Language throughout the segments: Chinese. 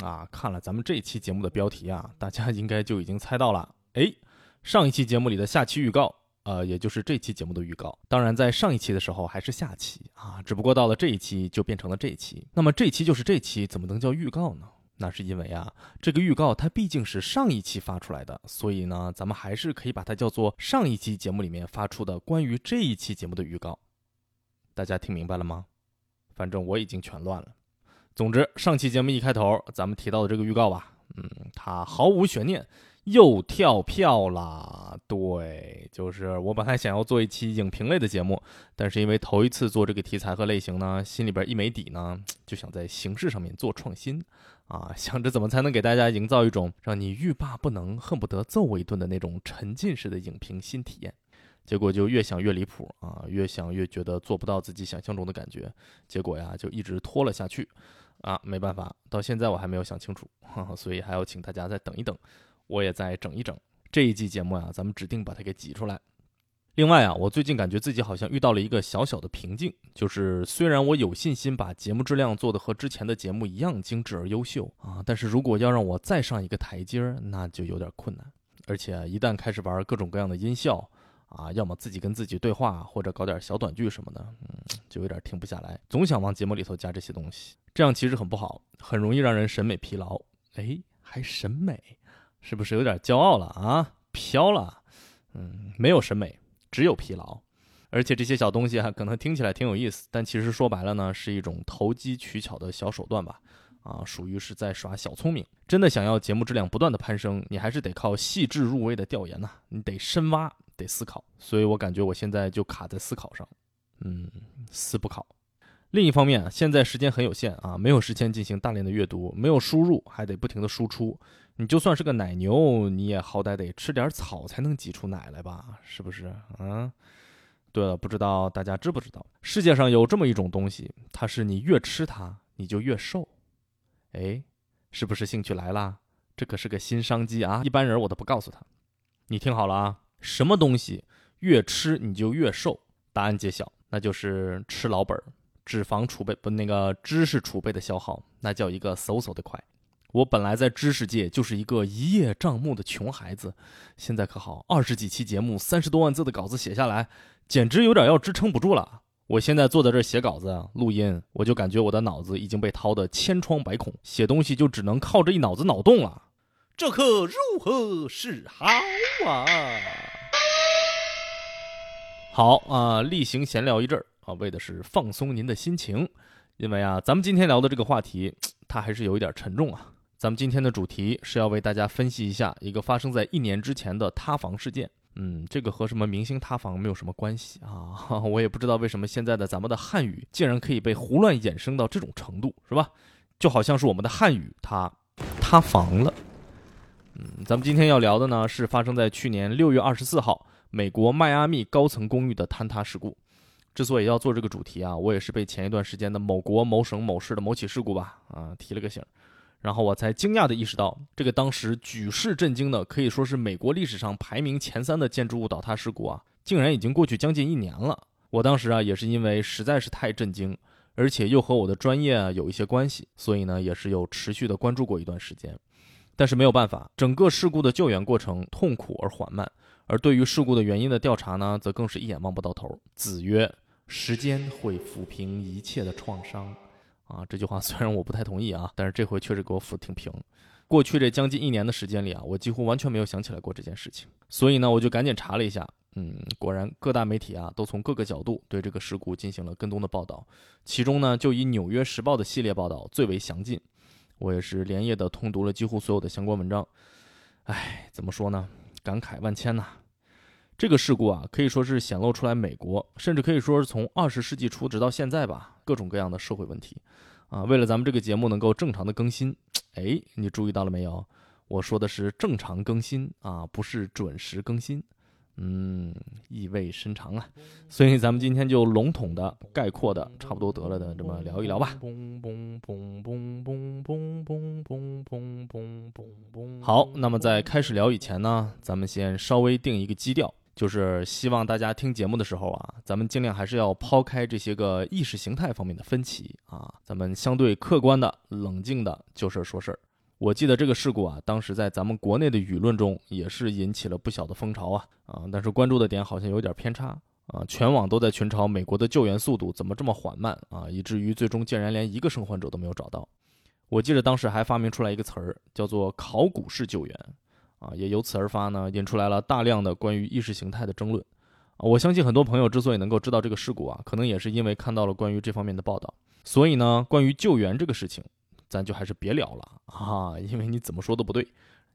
啊！看了咱们这期节目的标题啊，大家应该就已经猜到了。哎，上一期节目里的下期预告，呃，也就是这期节目的预告。当然，在上一期的时候还是下期啊，只不过到了这一期就变成了这一期。那么这期就是这期，怎么能叫预告呢？那是因为啊，这个预告它毕竟是上一期发出来的，所以呢，咱们还是可以把它叫做上一期节目里面发出的关于这一期节目的预告。大家听明白了吗？反正我已经全乱了。总之，上期节目一开头咱们提到的这个预告吧，嗯，它毫无悬念，又跳票啦。对，就是我本来想要做一期影评类的节目，但是因为头一次做这个题材和类型呢，心里边一没底呢，就想在形式上面做创新啊，想着怎么才能给大家营造一种让你欲罢不能、恨不得揍我一顿的那种沉浸式的影评新体验。结果就越想越离谱啊，越想越觉得做不到自己想象中的感觉，结果呀就一直拖了下去，啊，没办法，到现在我还没有想清楚，所以还要请大家再等一等，我也再整一整这一季节目呀，咱们指定把它给挤出来。另外啊，我最近感觉自己好像遇到了一个小小的瓶颈，就是虽然我有信心把节目质量做得和之前的节目一样精致而优秀啊，但是如果要让我再上一个台阶儿，那就有点困难，而且一旦开始玩各种各样的音效。啊，要么自己跟自己对话，或者搞点小短剧什么的，嗯，就有点停不下来，总想往节目里头加这些东西，这样其实很不好，很容易让人审美疲劳。哎，还审美，是不是有点骄傲了啊？飘了，嗯，没有审美，只有疲劳。而且这些小东西啊，可能听起来挺有意思，但其实说白了呢，是一种投机取巧的小手段吧。啊，属于是在耍小聪明。真的想要节目质量不断的攀升，你还是得靠细致入微的调研呐，你得深挖。得思考，所以我感觉我现在就卡在思考上，嗯，思不考。另一方面，现在时间很有限啊，没有时间进行大量的阅读，没有输入，还得不停的输出。你就算是个奶牛，你也好歹得吃点草才能挤出奶来吧？是不是？啊，对了，不知道大家知不知道，世界上有这么一种东西，它是你越吃它，你就越瘦。哎，是不是兴趣来了？这可是个新商机啊！一般人我都不告诉他。你听好了啊！什么东西越吃你就越瘦？答案揭晓，那就是吃老本儿，脂肪储备不那个知识储备的消耗，那叫一个嗖嗖的快。我本来在知识界就是一个一叶障目的穷孩子，现在可好，二十几期节目，三十多万字的稿子写下来，简直有点要支撑不住了。我现在坐在这写稿子、录音，我就感觉我的脑子已经被掏得千疮百孔，写东西就只能靠着一脑子脑洞了。这可如何是好啊？好啊，例行闲聊一阵儿啊，为的是放松您的心情，因为啊，咱们今天聊的这个话题，它还是有一点沉重啊。咱们今天的主题是要为大家分析一下一个发生在一年之前的塌房事件。嗯，这个和什么明星塌房没有什么关系啊。我也不知道为什么现在的咱们的汉语竟然可以被胡乱衍生到这种程度，是吧？就好像是我们的汉语它塌房了。嗯，咱们今天要聊的呢，是发生在去年六月二十四号。美国迈阿密高层公寓的坍塌事故，之所以要做这个主题啊，我也是被前一段时间的某国某省某市的某起事故吧啊提了个醒，然后我才惊讶的意识到，这个当时举世震惊的，可以说是美国历史上排名前三的建筑物倒塌事故啊，竟然已经过去将近一年了。我当时啊也是因为实在是太震惊，而且又和我的专业啊有一些关系，所以呢也是有持续的关注过一段时间。但是没有办法，整个事故的救援过程痛苦而缓慢。而对于事故的原因的调查呢，则更是一眼望不到头。子曰：“时间会抚平一切的创伤。”啊，这句话 虽然我不太同意啊，但是这回确实给我抚挺平。过去这将近一年的时间里啊，我几乎完全没有想起来过这件事情。所以呢，我就赶紧查了一下，嗯，果然各大媒体啊都从各个角度对这个事故进行了跟踪的报道，其中呢就以《纽约时报》的系列报道最为详尽。我也是连夜的通读了几乎所有的相关文章。唉，怎么说呢？感慨万千呐！这个事故啊，可以说是显露出来美国，甚至可以说是从二十世纪初直到现在吧，各种各样的社会问题。啊，为了咱们这个节目能够正常的更新，哎，你注意到了没有？我说的是正常更新啊，不是准时更新。嗯，意味深长啊，所以咱们今天就笼统的、概括的、差不多得了的这么聊一聊吧。好，那么在开始聊以前呢，咱们先稍微定一个基调，就是希望大家听节目的时候啊，咱们尽量还是要抛开这些个意识形态方面的分歧啊，咱们相对客观的、冷静的就事儿说事儿。我记得这个事故啊，当时在咱们国内的舆论中也是引起了不小的风潮啊啊！但是关注的点好像有点偏差啊，全网都在群嘲美国的救援速度怎么这么缓慢啊，以至于最终竟然连一个生还者都没有找到。我记得当时还发明出来一个词儿，叫做“考古式救援”，啊，也由此而发呢，引出来了大量的关于意识形态的争论。啊，我相信很多朋友之所以能够知道这个事故啊，可能也是因为看到了关于这方面的报道。所以呢，关于救援这个事情。咱就还是别聊了啊，因为你怎么说都不对，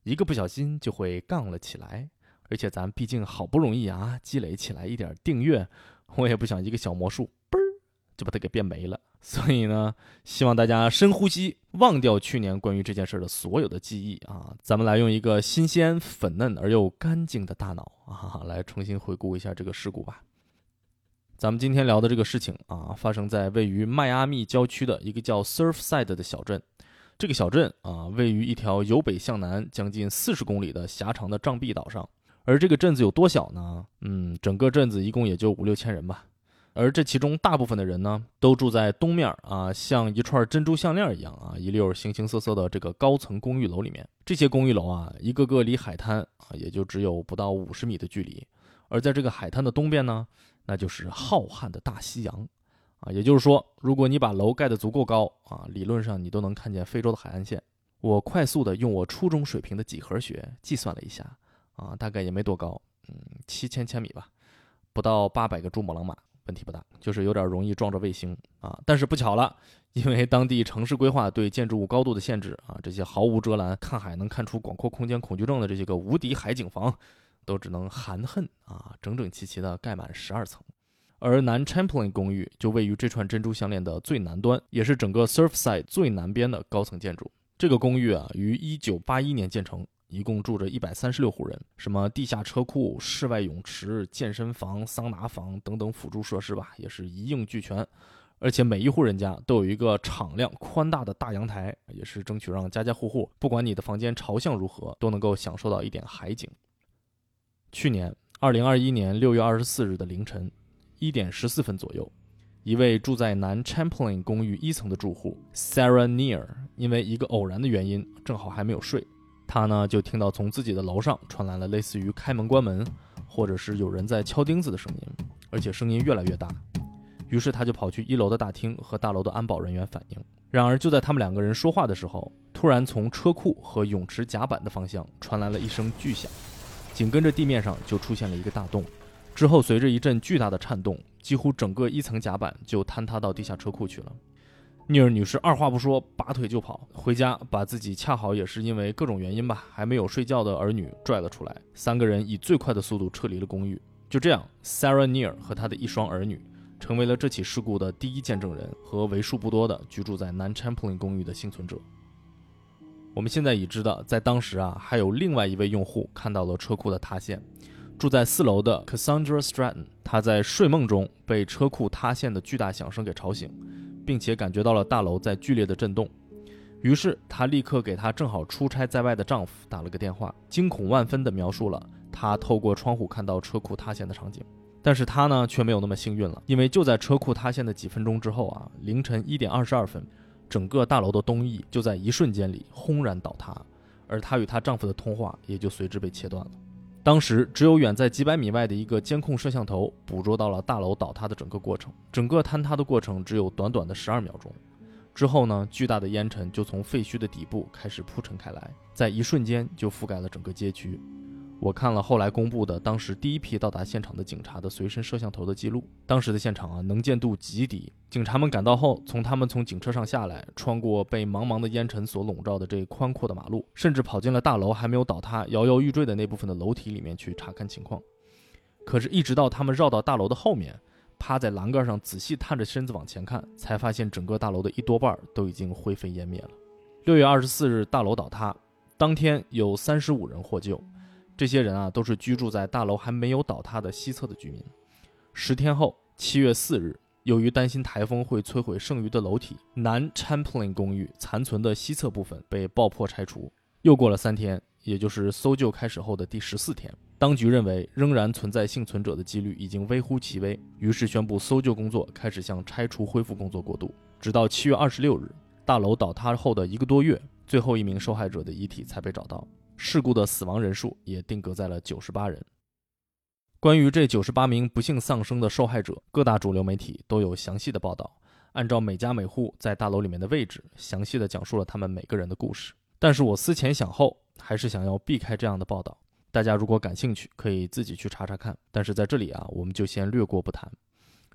一个不小心就会杠了起来。而且咱毕竟好不容易啊积累起来一点订阅，我也不想一个小魔术嘣儿就把它给变没了。所以呢，希望大家深呼吸，忘掉去年关于这件事的所有的记忆啊，咱们来用一个新鲜、粉嫩而又干净的大脑啊，来重新回顾一下这个事故吧。咱们今天聊的这个事情啊，发生在位于迈阿密郊区的一个叫 Surfside 的小镇。这个小镇啊，位于一条由北向南将近四十公里的狭长的障壁岛上。而这个镇子有多小呢？嗯，整个镇子一共也就五六千人吧。而这其中大部分的人呢，都住在东面啊，像一串珍珠项链一样啊，一溜形形色色的这个高层公寓楼里面。这些公寓楼啊，一个个离海滩啊，也就只有不到五十米的距离。而在这个海滩的东边呢？那就是浩瀚的大西洋，啊，也就是说，如果你把楼盖得足够高啊，理论上你都能看见非洲的海岸线。我快速的用我初中水平的几何学计算了一下，啊，大概也没多高，嗯，七千千米吧，不到八百个珠穆朗玛，问题不大，就是有点容易撞着卫星啊。但是不巧了，因为当地城市规划对建筑物高度的限制啊，这些毫无遮拦、看海能看出广阔空间恐惧症的这些个无敌海景房。都只能含恨啊，整整齐齐的盖满十二层，而南 Champlain 公寓就位于这串珍珠项链的最南端，也是整个 Surfside 最南边的高层建筑。这个公寓啊，于1981年建成，一共住着136户人，什么地下车库、室外泳池、健身房、桑拿房等等辅助设施吧，也是一应俱全。而且每一户人家都有一个敞亮宽大的大阳台，也是争取让家家户户，不管你的房间朝向如何，都能够享受到一点海景。去年二零二一年六月二十四日的凌晨一点十四分左右，一位住在南 Champlain 公寓一层的住户 Sarah Near，因为一个偶然的原因，正好还没有睡，他呢就听到从自己的楼上传来了类似于开门关门，或者是有人在敲钉子的声音，而且声音越来越大。于是他就跑去一楼的大厅和大楼的安保人员反映。然而就在他们两个人说话的时候，突然从车库和泳池甲板的方向传来了一声巨响。紧跟着地面上就出现了一个大洞，之后随着一阵巨大的颤动，几乎整个一层甲板就坍塌到地下车库去了。尼尔女士二话不说，拔腿就跑回家，把自己恰好也是因为各种原因吧，还没有睡觉的儿女拽了出来。三个人以最快的速度撤离了公寓。就这样，Sarah Near 和她的一双儿女成为了这起事故的第一见证人和为数不多的居住在南 Champlain 公寓的幸存者。我们现在已知的，在当时啊，还有另外一位用户看到了车库的塌陷。住在四楼的 Cassandra Stratton，他在睡梦中被车库塌陷的巨大响声给吵醒，并且感觉到了大楼在剧烈的震动。于是他立刻给他正好出差在外的丈夫打了个电话，惊恐万分地描述了他透过窗户看到车库塌陷的场景。但是他呢，却没有那么幸运了，因为就在车库塌陷的几分钟之后啊，凌晨一点二十二分。整个大楼的东翼就在一瞬间里轰然倒塌，而她与她丈夫的通话也就随之被切断了。当时只有远在几百米外的一个监控摄像头捕捉到了大楼倒塌的整个过程。整个坍塌的过程只有短短的十二秒钟。之后呢，巨大的烟尘就从废墟的底部开始铺陈开来，在一瞬间就覆盖了整个街区。我看了后来公布的当时第一批到达现场的警察的随身摄像头的记录，当时的现场啊能见度极低。警察们赶到后，从他们从警车上下来，穿过被茫茫的烟尘所笼罩的这宽阔的马路，甚至跑进了大楼还没有倒塌、摇摇欲坠的那部分的楼体里面去查看情况。可是，一直到他们绕到大楼的后面，趴在栏杆上仔细探着身子往前看，才发现整个大楼的一多半都已经灰飞烟灭了。六月二十四日，大楼倒塌。当天有三十五人获救，这些人啊都是居住在大楼还没有倒塌的西侧的居民。十天后，七月四日，由于担心台风会摧毁剩余的楼体，南 Champlain 公寓残存的西侧部分被爆破拆除。又过了三天，也就是搜救开始后的第十四天，当局认为仍然存在幸存者的几率已经微乎其微，于是宣布搜救工作开始向拆除恢复工作过渡。直到七月二十六日，大楼倒塌后的一个多月，最后一名受害者的遗体才被找到。事故的死亡人数也定格在了九十八人。关于这九十八名不幸丧生的受害者，各大主流媒体都有详细的报道，按照每家每户在大楼里面的位置，详细的讲述了他们每个人的故事。但是我思前想后，还是想要避开这样的报道。大家如果感兴趣，可以自己去查查看。但是在这里啊，我们就先略过不谈。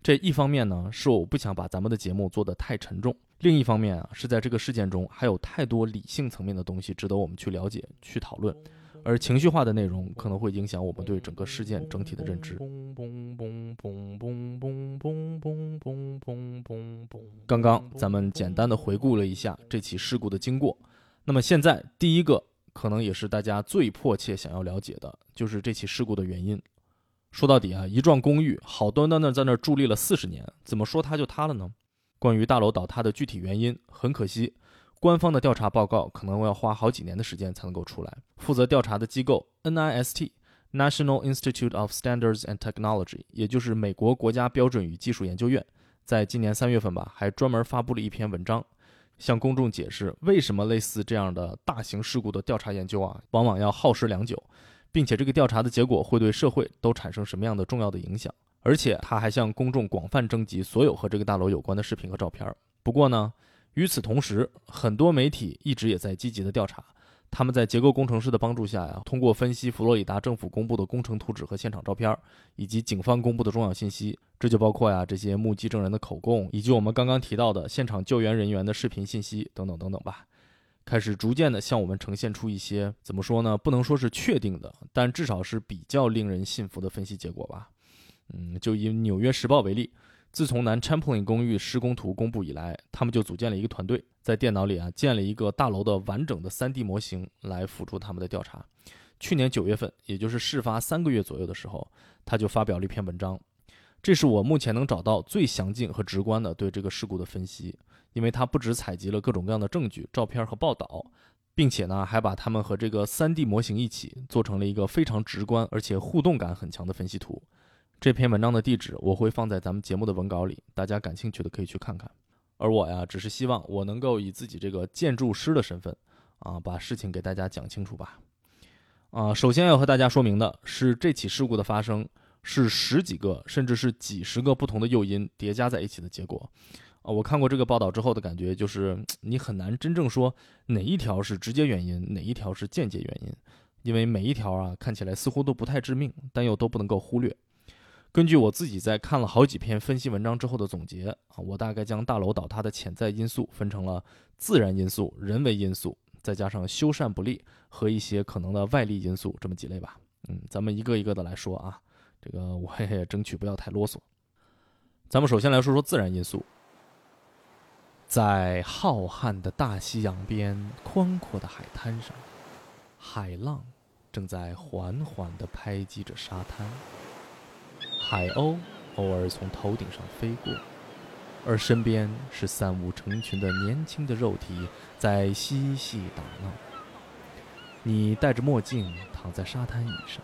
这一方面呢，是我不想把咱们的节目做得太沉重；另一方面啊，是在这个事件中还有太多理性层面的东西值得我们去了解、去讨论，而情绪化的内容可能会影响我们对整个事件整体的认知。刚刚咱们简单的回顾了一下这起事故的经过。那么现在，第一个可能也是大家最迫切想要了解的，就是这起事故的原因。说到底啊，一幢公寓好端端的在那儿伫立了四十年，怎么说它就塌了呢？关于大楼倒塌的具体原因，很可惜，官方的调查报告可能要花好几年的时间才能够出来。负责调查的机构 NIST（National Institute of Standards and Technology），也就是美国国家标准与技术研究院，在今年三月份吧，还专门发布了一篇文章。向公众解释为什么类似这样的大型事故的调查研究啊，往往要耗时良久，并且这个调查的结果会对社会都产生什么样的重要的影响。而且他还向公众广泛征集所有和这个大楼有关的视频和照片。不过呢，与此同时，很多媒体一直也在积极的调查。他们在结构工程师的帮助下呀，通过分析佛罗里达政府公布的工程图纸和现场照片，以及警方公布的重要信息，这就包括呀这些目击证人的口供，以及我们刚刚提到的现场救援人员的视频信息等等等等吧，开始逐渐的向我们呈现出一些怎么说呢？不能说是确定的，但至少是比较令人信服的分析结果吧。嗯，就以《纽约时报》为例。自从南 Champlain 公寓施工图公布以来，他们就组建了一个团队，在电脑里啊建了一个大楼的完整的 3D 模型来辅助他们的调查。去年九月份，也就是事发三个月左右的时候，他就发表了一篇文章。这是我目前能找到最详尽和直观的对这个事故的分析，因为他不只采集了各种各样的证据、照片和报道，并且呢还把它们和这个 3D 模型一起做成了一个非常直观而且互动感很强的分析图。这篇文章的地址我会放在咱们节目的文稿里，大家感兴趣的可以去看看。而我呀，只是希望我能够以自己这个建筑师的身份，啊，把事情给大家讲清楚吧。啊，首先要和大家说明的是，这起事故的发生是十几个甚至是几十个不同的诱因叠加在一起的结果。啊，我看过这个报道之后的感觉就是，你很难真正说哪一条是直接原因，哪一条是间接原因，因为每一条啊看起来似乎都不太致命，但又都不能够忽略。根据我自己在看了好几篇分析文章之后的总结啊，我大概将大楼倒塌的潜在因素分成了自然因素、人为因素，再加上修缮不力和一些可能的外力因素这么几类吧。嗯，咱们一个一个的来说啊，这个我也争取不要太啰嗦。咱们首先来说说自然因素，在浩瀚的大西洋边宽阔的海滩上，海浪正在缓缓地拍击着沙滩。海鸥偶尔从头顶上飞过，而身边是三五成群的年轻的肉体在嬉戏打闹。你戴着墨镜躺在沙滩椅上，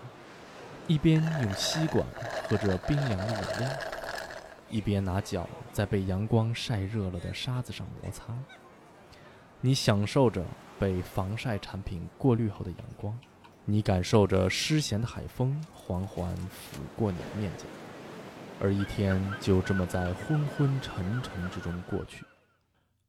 一边用吸管喝着冰凉的饮料，一边拿脚在被阳光晒热了的沙子上摩擦。你享受着被防晒产品过滤后的阳光。你感受着湿咸的海风缓缓拂过你的面颊，而一天就这么在昏昏沉沉之中过去。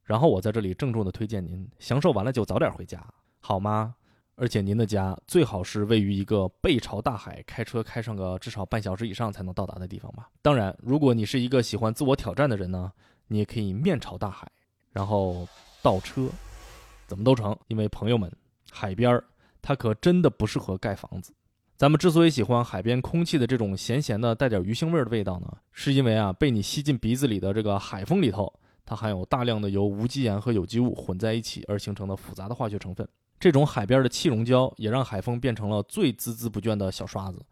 然后我在这里郑重地推荐您，享受完了就早点回家，好吗？而且您的家最好是位于一个背朝大海，开车开上个至少半小时以上才能到达的地方吧。当然，如果你是一个喜欢自我挑战的人呢，你也可以面朝大海，然后倒车，怎么都成。因为朋友们，海边儿。它可真的不适合盖房子。咱们之所以喜欢海边空气的这种咸咸的、带点鱼腥味的味道呢，是因为啊，被你吸进鼻子里的这个海风里头，它含有大量的由无机盐和有机物混在一起而形成的复杂的化学成分。这种海边的气溶胶也让海风变成了最孜孜不倦的小刷子，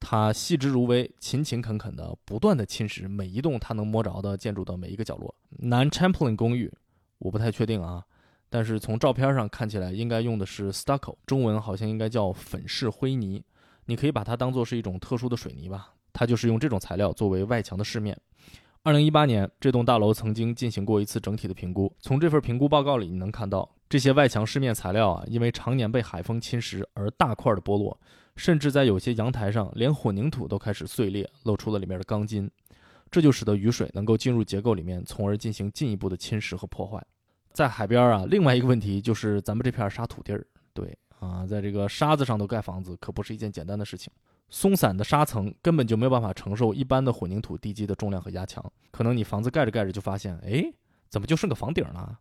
它细致入微、勤勤恳恳地不断地侵蚀每一栋它能摸着的建筑的每一个角落。南 Champlain 公寓，我不太确定啊，但是从照片上看起来应该用的是 stucco，中文好像应该叫粉饰灰泥，你可以把它当做是一种特殊的水泥吧。它就是用这种材料作为外墙的饰面。二零一八年，这栋大楼曾经进行过一次整体的评估，从这份评估报告里，你能看到。这些外墙饰面材料啊，因为常年被海风侵蚀而大块的剥落，甚至在有些阳台上，连混凝土都开始碎裂，露出了里面的钢筋。这就使得雨水能够进入结构里面，从而进行进一步的侵蚀和破坏。在海边啊，另外一个问题就是咱们这片沙土地儿，对啊，在这个沙子上头盖房子可不是一件简单的事情。松散的沙层根本就没有办法承受一般的混凝土地基的重量和压强，可能你房子盖着盖着就发现，哎，怎么就剩个房顶了？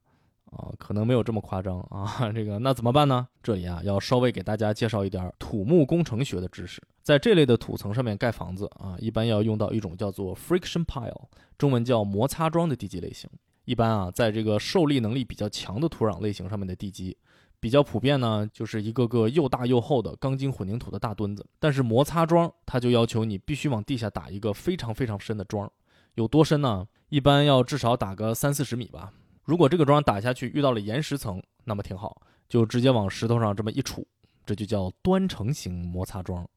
啊，可能没有这么夸张啊，这个那怎么办呢？这里啊要稍微给大家介绍一点土木工程学的知识。在这类的土层上面盖房子啊，一般要用到一种叫做 friction pile，中文叫摩擦桩的地基类型。一般啊，在这个受力能力比较强的土壤类型上面的地基，比较普遍呢，就是一个个又大又厚的钢筋混凝土的大墩子。但是摩擦桩它就要求你必须往地下打一个非常非常深的桩，有多深呢？一般要至少打个三四十米吧。如果这个桩打下去遇到了岩石层，那么挺好，就直接往石头上这么一杵，这就叫端承型摩擦桩，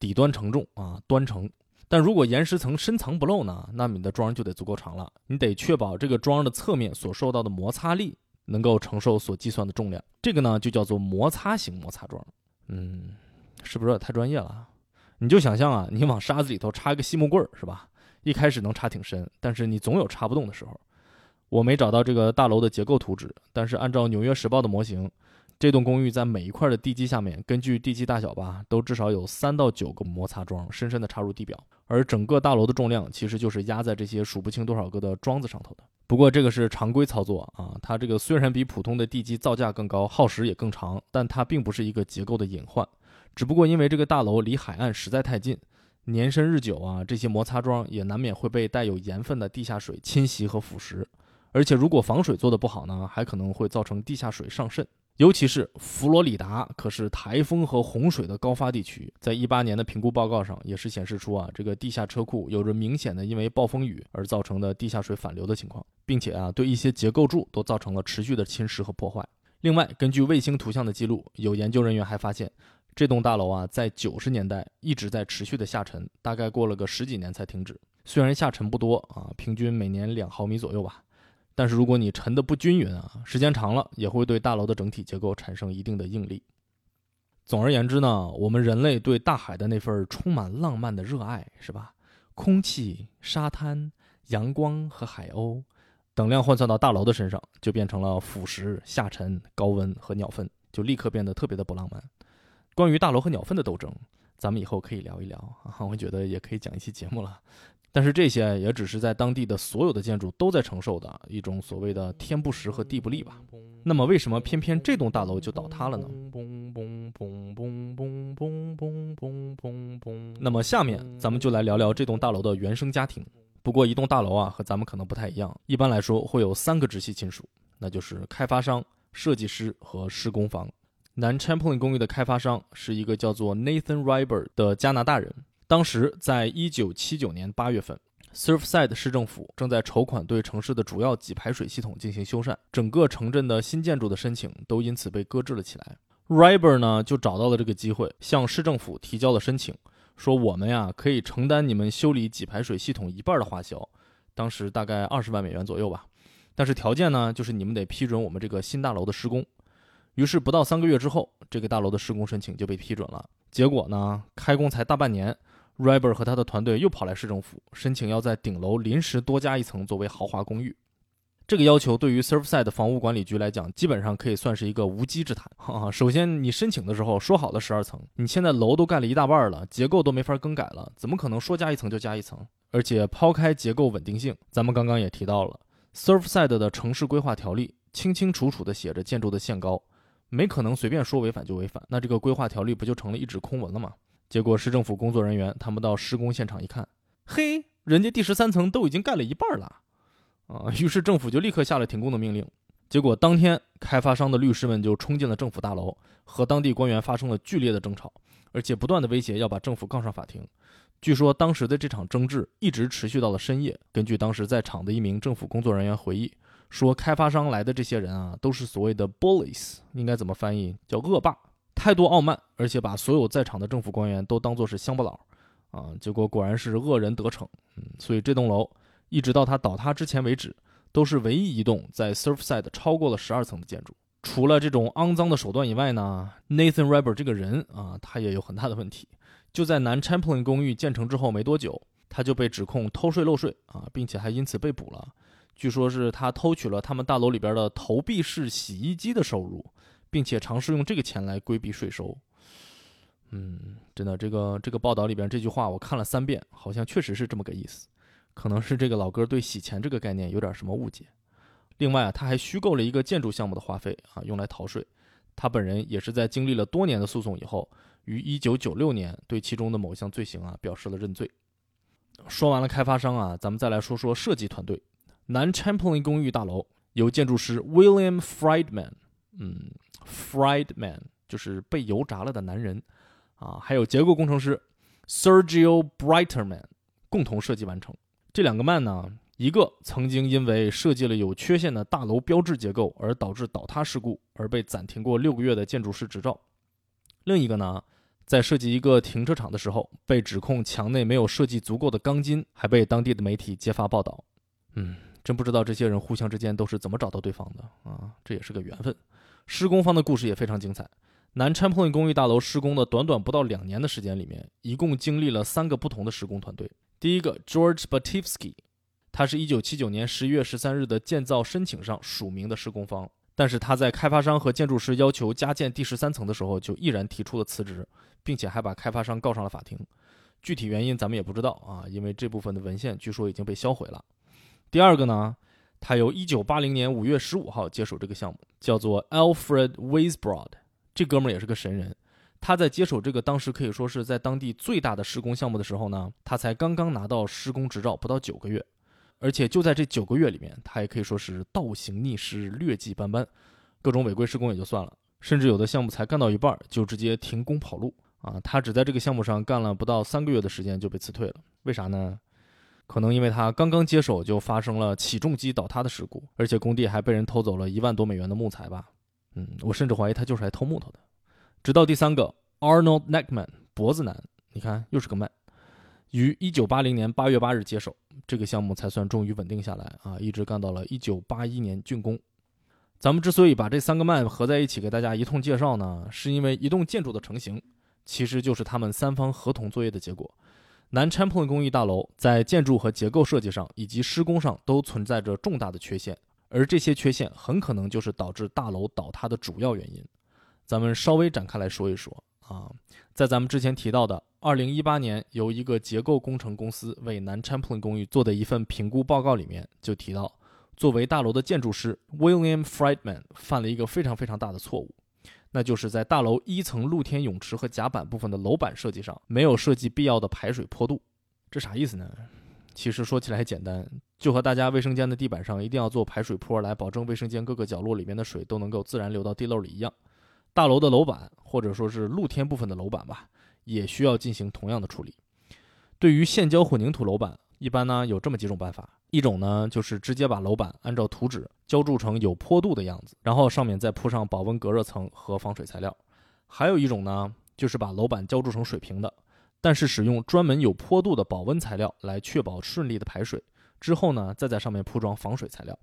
底端承重啊，端承。但如果岩石层深藏不露呢，那你的桩就得足够长了，你得确保这个桩的侧面所受到的摩擦力能够承受所计算的重量，这个呢就叫做摩擦型摩擦桩。嗯，是不是有点太专业了？你就想象啊，你往沙子里头插一个细木棍儿，是吧？一开始能插挺深，但是你总有插不动的时候。我没找到这个大楼的结构图纸，但是按照《纽约时报》的模型，这栋公寓在每一块的地基下面，根据地基大小吧，都至少有三到九个摩擦桩，深深地插入地表。而整个大楼的重量其实就是压在这些数不清多少个的桩子上头的。不过这个是常规操作啊，它这个虽然比普通的地基造价更高，耗时也更长，但它并不是一个结构的隐患。只不过因为这个大楼离海岸实在太近，年深日久啊，这些摩擦桩也难免会被带有盐分的地下水侵袭和腐蚀。而且，如果防水做得不好呢，还可能会造成地下水上渗。尤其是佛罗里达，可是台风和洪水的高发地区。在一八年的评估报告上，也是显示出啊，这个地下车库有着明显的因为暴风雨而造成的地下水反流的情况，并且啊，对一些结构柱都造成了持续的侵蚀和破坏。另外，根据卫星图像的记录，有研究人员还发现，这栋大楼啊，在九十年代一直在持续的下沉，大概过了个十几年才停止。虽然下沉不多啊，平均每年两毫米左右吧。但是如果你沉的不均匀啊，时间长了也会对大楼的整体结构产生一定的应力。总而言之呢，我们人类对大海的那份充满浪漫的热爱，是吧？空气、沙滩、阳光和海鸥，等量换算到大楼的身上，就变成了腐蚀、下沉、高温和鸟粪，就立刻变得特别的不浪漫。关于大楼和鸟粪的斗争，咱们以后可以聊一聊啊，我觉得也可以讲一期节目了。但是这些也只是在当地的所有的建筑都在承受的一种所谓的天不时和地不利吧。那么为什么偏偏这栋大楼就倒塌了呢？那么下面咱们就来聊聊这栋大楼的原生家庭。不过一栋大楼啊和咱们可能不太一样，一般来说会有三个直系亲属，那就是开发商、设计师和施工方。南 Champlain 公寓的开发商是一个叫做 Nathan Riber 的加拿大人。当时，在一九七九年八月份，Surfside 市政府正在筹款对城市的主要给排水系统进行修缮，整个城镇的新建筑的申请都因此被搁置了起来。Riber 呢，就找到了这个机会，向市政府提交了申请，说我们呀可以承担你们修理给排水系统一半的花销，当时大概二十万美元左右吧。但是条件呢，就是你们得批准我们这个新大楼的施工。于是不到三个月之后，这个大楼的施工申请就被批准了。结果呢，开工才大半年。Riber 和他的团队又跑来市政府申请，要在顶楼临时多加一层作为豪华公寓。这个要求对于 Surfside 房屋管理局来讲，基本上可以算是一个无稽之谈。哈哈，首先，你申请的时候说好的十二层，你现在楼都盖了一大半了，结构都没法更改了，怎么可能说加一层就加一层？而且抛开结构稳定性，咱们刚刚也提到了，Surfside 的城市规划条例清清楚楚地写着建筑的限高，没可能随便说违反就违反。那这个规划条例不就成了一纸空文了吗？结果市政府工作人员他们到施工现场一看，嘿，人家第十三层都已经盖了一半了，啊，于是政府就立刻下了停工的命令。结果当天，开发商的律师们就冲进了政府大楼，和当地官员发生了剧烈的争吵，而且不断的威胁要把政府告上法庭。据说当时的这场争执一直持续到了深夜。根据当时在场的一名政府工作人员回忆说，开发商来的这些人啊，都是所谓的 bullies，应该怎么翻译？叫恶霸，态度傲慢，而且把所有在场的政府官员都当作是乡巴佬。啊，结果果然是恶人得逞。嗯，所以这栋楼一直到它倒塌之前为止，都是唯一一栋在 Surfside 超过了十二层的建筑。除了这种肮脏的手段以外呢，Nathan Reber 这个人啊，他也有很大的问题。就在南 Champlain 公寓建成之后没多久，他就被指控偷税漏税啊，并且还因此被捕了。据说是他偷取了他们大楼里边的投币式洗衣机的收入，并且尝试用这个钱来规避税收。嗯，真的，这个这个报道里边这句话我看了三遍，好像确实是这么个意思。可能是这个老哥对洗钱这个概念有点什么误解。另外啊，他还虚构了一个建筑项目的花费啊，用来逃税。他本人也是在经历了多年的诉讼以后。于一九九六年对其中的某项罪行啊表示了认罪。说完了开发商啊，咱们再来说说设计团队。南 Champlain 公寓大楼由建筑师 William Friedman，嗯，Friedman 就是被油炸了的男人啊，还有结构工程师 Sergio Breiterman 共同设计完成。这两个 man 呢，一个曾经因为设计了有缺陷的大楼标志结构而导致倒塌事故而被暂停过六个月的建筑师执照，另一个呢。在设计一个停车场的时候，被指控墙内没有设计足够的钢筋，还被当地的媒体揭发报道。嗯，真不知道这些人互相之间都是怎么找到对方的啊！这也是个缘分。施工方的故事也非常精彩。南 Champlain 公寓大楼施工的短短不到两年的时间里面，一共经历了三个不同的施工团队。第一个 George Bativsky，他是一九七九年十一月十三日的建造申请上署名的施工方，但是他在开发商和建筑师要求加建第十三层的时候，就毅然提出了辞职。并且还把开发商告上了法庭，具体原因咱们也不知道啊，因为这部分的文献据说已经被销毁了。第二个呢，他由1980年5月15号接手这个项目，叫做 Alfred Wiesbrod 这哥们儿也是个神人。他在接手这个当时可以说是在当地最大的施工项目的时候呢，他才刚刚拿到施工执照不到九个月，而且就在这九个月里面，他也可以说是倒行逆施，劣迹斑斑，各种违规施工也就算了，甚至有的项目才干到一半就直接停工跑路。啊，他只在这个项目上干了不到三个月的时间就被辞退了，为啥呢？可能因为他刚刚接手就发生了起重机倒塌的事故，而且工地还被人偷走了一万多美元的木材吧。嗯，我甚至怀疑他就是来偷木头的。直到第三个 Arnold Neckman 脖子男，你看又是个 man，于一九八零年八月八日接手这个项目，才算终于稳定下来啊，一直干到了一九八一年竣工。咱们之所以把这三个 man 合在一起给大家一通介绍呢，是因为一栋建筑的成型。其实就是他们三方合同作业的结果。南 c h a m p l i n 公寓大楼在建筑和结构设计上以及施工上都存在着重大的缺陷，而这些缺陷很可能就是导致大楼倒塌的主要原因。咱们稍微展开来说一说啊，在咱们之前提到的2018年由一个结构工程公司为南 c h a m p l i n 公寓做的一份评估报告里面就提到，作为大楼的建筑师 William Friedman 犯了一个非常非常大的错误。那就是在大楼一层露天泳池和甲板部分的楼板设计上，没有设计必要的排水坡度。这啥意思呢？其实说起来简单，就和大家卫生间的地板上一定要做排水坡，来保证卫生间各个角落里面的水都能够自然流到地漏里一样。大楼的楼板或者说是露天部分的楼板吧，也需要进行同样的处理。对于现浇混凝土楼板，一般呢有这么几种办法。一种呢，就是直接把楼板按照图纸浇筑成有坡度的样子，然后上面再铺上保温隔热层和防水材料。还有一种呢，就是把楼板浇筑成水平的，但是使用专门有坡度的保温材料来确保顺利的排水。之后呢，再在上面铺装防水材料。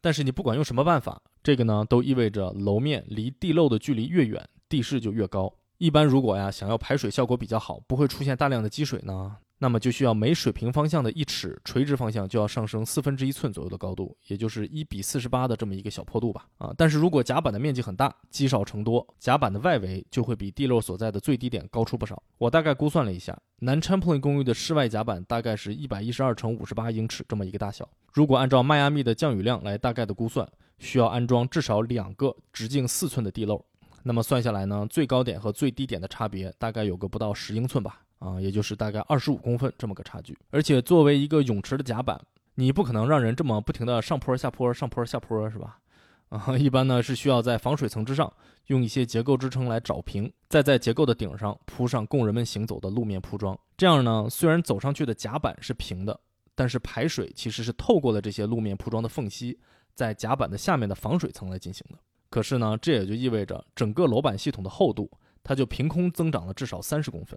但是你不管用什么办法，这个呢都意味着楼面离地漏的距离越远，地势就越高。一般如果呀想要排水效果比较好，不会出现大量的积水呢。那么就需要每水平方向的一尺，垂直方向就要上升四分之一寸左右的高度，也就是一比四十八的这么一个小坡度吧。啊，但是如果甲板的面积很大，积少成多，甲板的外围就会比地漏所在的最低点高出不少。我大概估算了一下，南 Champlain 公寓的室外甲板大概是一百一十二乘五十八英尺这么一个大小。如果按照迈阿密的降雨量来大概的估算，需要安装至少两个直径四寸的地漏。那么算下来呢，最高点和最低点的差别大概有个不到十英寸吧。啊，也就是大概二十五公分这么个差距，而且作为一个泳池的甲板，你不可能让人这么不停的上坡下坡上坡下坡是吧？啊，一般呢是需要在防水层之上用一些结构支撑来找平，再在结构的顶上铺上供人们行走的路面铺装。这样呢，虽然走上去的甲板是平的，但是排水其实是透过了这些路面铺装的缝隙，在甲板的下面的防水层来进行的。可是呢，这也就意味着整个楼板系统的厚度，它就凭空增长了至少三十公分。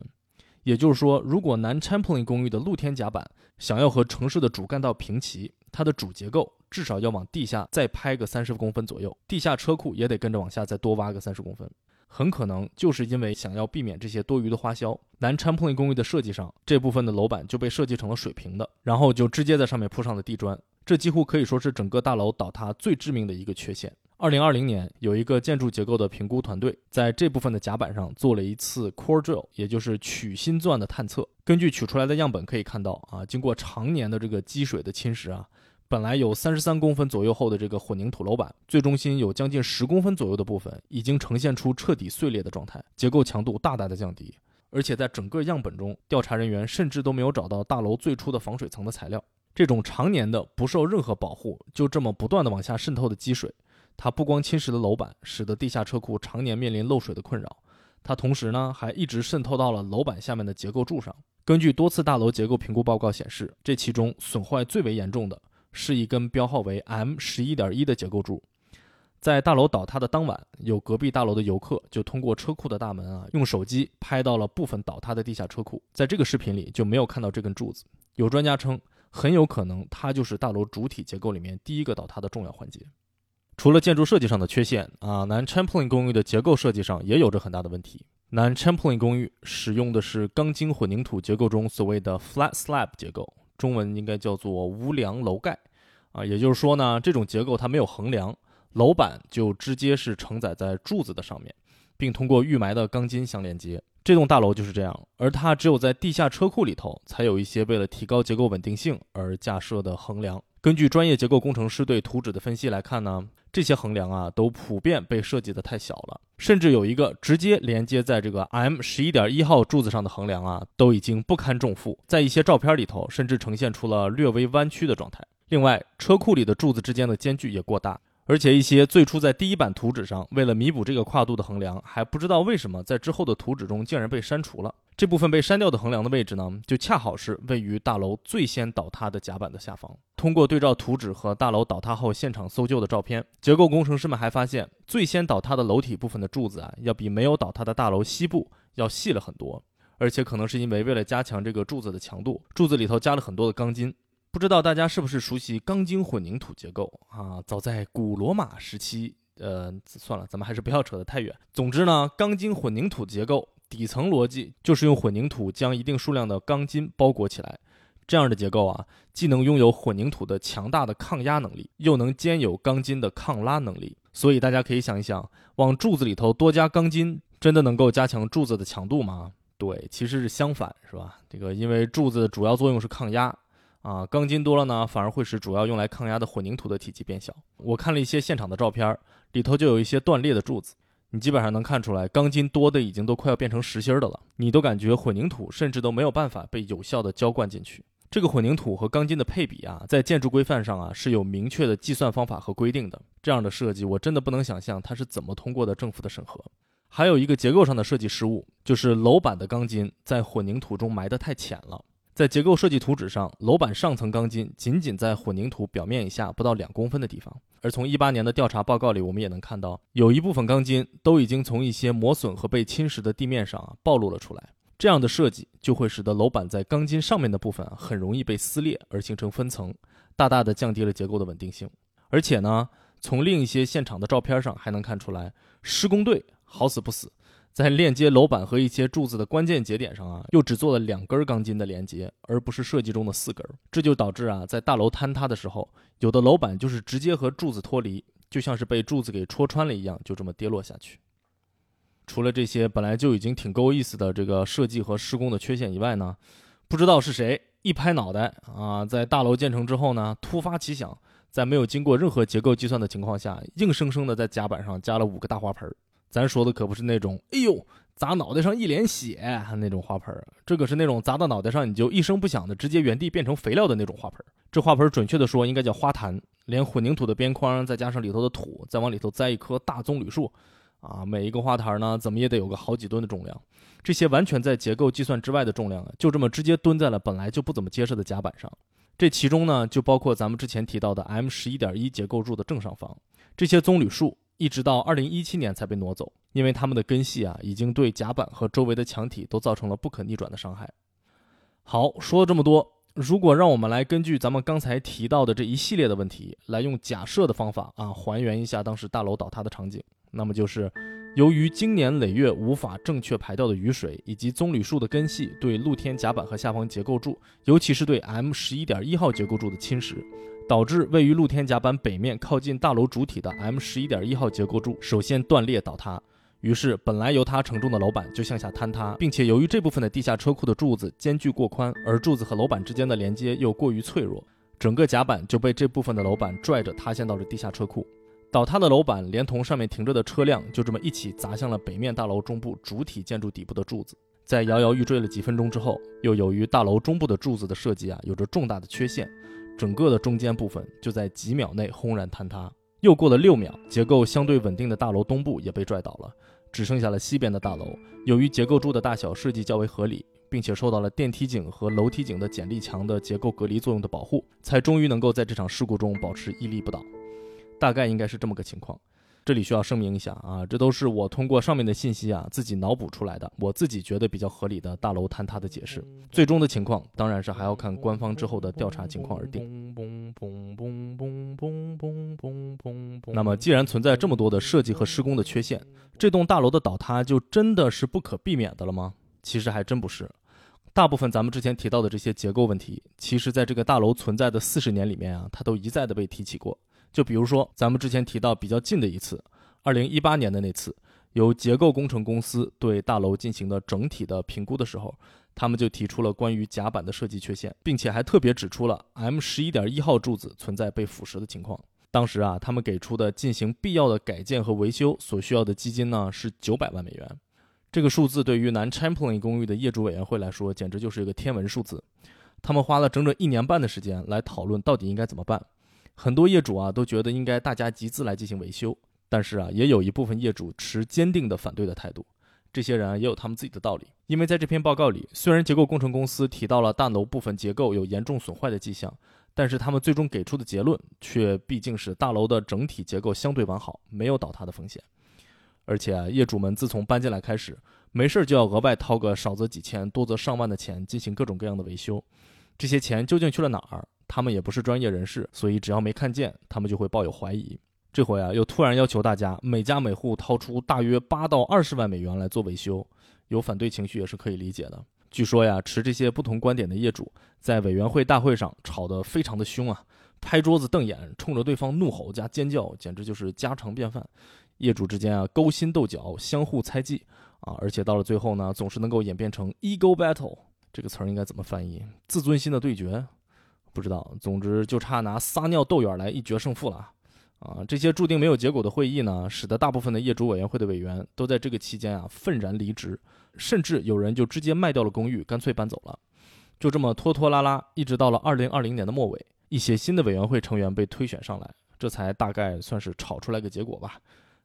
也就是说，如果南 Champlain 公寓的露天甲板想要和城市的主干道平齐，它的主结构至少要往地下再拍个三十公分左右，地下车库也得跟着往下再多挖个三十公分。很可能就是因为想要避免这些多余的花销，南 Champlain 公寓的设计上这部分的楼板就被设计成了水平的，然后就直接在上面铺上了地砖。这几乎可以说是整个大楼倒塌最致命的一个缺陷。二零二零年，有一个建筑结构的评估团队在这部分的甲板上做了一次 core drill，也就是取芯钻的探测。根据取出来的样本可以看到，啊，经过常年的这个积水的侵蚀啊，本来有三十三公分左右厚的这个混凝土楼板，最中心有将近十公分左右的部分已经呈现出彻底碎裂的状态，结构强度大大的降低。而且在整个样本中，调查人员甚至都没有找到大楼最初的防水层的材料。这种常年的不受任何保护，就这么不断的往下渗透的积水。它不光侵蚀了楼板，使得地下车库常年面临漏水的困扰，它同时呢还一直渗透到了楼板下面的结构柱上。根据多次大楼结构评估报告显示，这其中损坏最为严重的是一根标号为 M 十一点一的结构柱。在大楼倒塌的当晚，有隔壁大楼的游客就通过车库的大门啊，用手机拍到了部分倒塌的地下车库。在这个视频里就没有看到这根柱子。有专家称，很有可能它就是大楼主体结构里面第一个倒塌的重要环节。除了建筑设计上的缺陷啊，南 Champlain 公寓的结构设计上也有着很大的问题。南 Champlain 公寓使用的是钢筋混凝土结构中所谓的 flat slab 结构，中文应该叫做无梁楼盖啊，也就是说呢，这种结构它没有横梁，楼板就直接是承载在柱子的上面，并通过预埋的钢筋相连接。这栋大楼就是这样，而它只有在地下车库里头才有一些为了提高结构稳定性而架设的横梁。根据专业结构工程师对图纸的分析来看呢。这些横梁啊，都普遍被设计的太小了，甚至有一个直接连接在这个 M 十一点一号柱子上的横梁啊，都已经不堪重负，在一些照片里头，甚至呈现出了略微弯曲的状态。另外，车库里的柱子之间的间距也过大，而且一些最初在第一版图纸上为了弥补这个跨度的横梁，还不知道为什么在之后的图纸中竟然被删除了。这部分被删掉的横梁的位置呢，就恰好是位于大楼最先倒塌的甲板的下方。通过对照图纸和大楼倒塌后现场搜救的照片，结构工程师们还发现，最先倒塌的楼体部分的柱子啊，要比没有倒塌的大楼西部要细了很多。而且可能是因为为了加强这个柱子的强度，柱子里头加了很多的钢筋。不知道大家是不是熟悉钢筋混凝土结构啊？早在古罗马时期，呃，算了，咱们还是不要扯得太远。总之呢，钢筋混凝土结构。底层逻辑就是用混凝土将一定数量的钢筋包裹起来，这样的结构啊，既能拥有混凝土的强大的抗压能力，又能兼有钢筋的抗拉能力。所以大家可以想一想，往柱子里头多加钢筋，真的能够加强柱子的强度吗？对，其实是相反，是吧？这个因为柱子的主要作用是抗压啊，钢筋多了呢，反而会使主要用来抗压的混凝土的体积变小。我看了一些现场的照片，里头就有一些断裂的柱子。你基本上能看出来，钢筋多的已经都快要变成实心的了。你都感觉混凝土甚至都没有办法被有效的浇灌进去。这个混凝土和钢筋的配比啊，在建筑规范上啊是有明确的计算方法和规定的。这样的设计，我真的不能想象它是怎么通过的政府的审核。还有一个结构上的设计失误，就是楼板的钢筋在混凝土中埋得太浅了。在结构设计图纸上，楼板上层钢筋仅仅在混凝土表面以下不到两公分的地方。而从一八年的调查报告里，我们也能看到，有一部分钢筋都已经从一些磨损和被侵蚀的地面上啊暴露了出来。这样的设计就会使得楼板在钢筋上面的部分很容易被撕裂而形成分层，大大的降低了结构的稳定性。而且呢，从另一些现场的照片上还能看出来，施工队好死不死。在链接楼板和一些柱子的关键节点上啊，又只做了两根钢筋的连接，而不是设计中的四根。这就导致啊，在大楼坍塌的时候，有的楼板就是直接和柱子脱离，就像是被柱子给戳穿了一样，就这么跌落下去。除了这些本来就已经挺够意思的这个设计和施工的缺陷以外呢，不知道是谁一拍脑袋啊，在大楼建成之后呢，突发奇想，在没有经过任何结构计算的情况下，硬生生的在甲板上加了五个大花盆儿。咱说的可不是那种，哎呦，砸脑袋上一脸血那种花盆儿，这可是那种砸到脑袋上你就一声不响的直接原地变成肥料的那种花盆儿。这花盆儿准确的说应该叫花坛，连混凝土的边框再加上里头的土，再往里头栽一棵大棕榈树，啊，每一个花坛呢怎么也得有个好几吨的重量。这些完全在结构计算之外的重量啊，就这么直接蹲在了本来就不怎么结实的甲板上。这其中呢，就包括咱们之前提到的 M 十一点一结构柱的正上方，这些棕榈树。一直到二零一七年才被挪走，因为它们的根系啊，已经对甲板和周围的墙体都造成了不可逆转的伤害。好，说了这么多，如果让我们来根据咱们刚才提到的这一系列的问题，来用假设的方法啊，还原一下当时大楼倒塌的场景，那么就是由于经年累月无法正确排掉的雨水，以及棕榈树的根系对露天甲板和下方结构柱，尤其是对 M 十一点一号结构柱的侵蚀。导致位于露天甲板北面靠近大楼主体的 M 十一点一号结构柱首先断裂倒塌，于是本来由它承重的楼板就向下坍塌，并且由于这部分的地下车库的柱子间距过宽，而柱子和楼板之间的连接又过于脆弱，整个甲板就被这部分的楼板拽着塌陷到了地下车库。倒塌的楼板连同上面停着的车辆就这么一起砸向了北面大楼中部主体建筑底部的柱子，在摇摇欲坠了几分钟之后，又由于大楼中部的柱子的设计啊有着重大的缺陷。整个的中间部分就在几秒内轰然坍塌。又过了六秒，结构相对稳定的大楼东部也被拽倒了，只剩下了西边的大楼。由于结构柱的大小设计较为合理，并且受到了电梯井和楼梯井的剪力墙的结构隔离作用的保护，才终于能够在这场事故中保持屹立不倒。大概应该是这么个情况。这里需要声明一下啊，这都是我通过上面的信息啊自己脑补出来的，我自己觉得比较合理的大楼坍塌的解释。最终的情况当然是还要看官方之后的调查情况而定。那么，既然存在这么多的设计和施工的缺陷，这栋大楼的倒塌就真的是不可避免的了吗？其实还真不是。大部分咱们之前提到的这些结构问题，其实在这个大楼存在的四十年里面啊，它都一再的被提起过。就比如说，咱们之前提到比较近的一次，二零一八年的那次，由结构工程公司对大楼进行的整体的评估的时候，他们就提出了关于甲板的设计缺陷，并且还特别指出了 M 十一点一号柱子存在被腐蚀的情况。当时啊，他们给出的进行必要的改建和维修所需要的基金呢是九百万美元，这个数字对于南 Champlain 公寓的业主委员会来说，简直就是一个天文数字。他们花了整整一年半的时间来讨论到底应该怎么办。很多业主啊都觉得应该大家集资来进行维修，但是啊也有一部分业主持坚定的反对的态度。这些人啊也有他们自己的道理，因为在这篇报告里，虽然结构工程公司提到了大楼部分结构有严重损坏的迹象，但是他们最终给出的结论却毕竟是大楼的整体结构相对完好，没有倒塌的风险。而且啊业主们自从搬进来开始，没事就要额外掏个少则几千、多则上万的钱进行各种各样的维修，这些钱究竟去了哪儿？他们也不是专业人士，所以只要没看见，他们就会抱有怀疑。这回啊，又突然要求大家每家每户掏出大约八到二十万美元来做维修，有反对情绪也是可以理解的。据说呀，持这些不同观点的业主在委员会大会上吵得非常的凶啊，拍桌子瞪眼，冲着对方怒吼加尖叫，简直就是家常便饭。业主之间啊，勾心斗角，相互猜忌啊，而且到了最后呢，总是能够演变成 ego battle 这个词儿应该怎么翻译？自尊心的对决。不知道，总之就差拿撒尿斗远来一决胜负了，啊！这些注定没有结果的会议呢，使得大部分的业主委员会的委员都在这个期间啊愤然离职，甚至有人就直接卖掉了公寓，干脆搬走了。就这么拖拖拉拉，一直到了二零二零年的末尾，一些新的委员会成员被推选上来，这才大概算是吵出来个结果吧。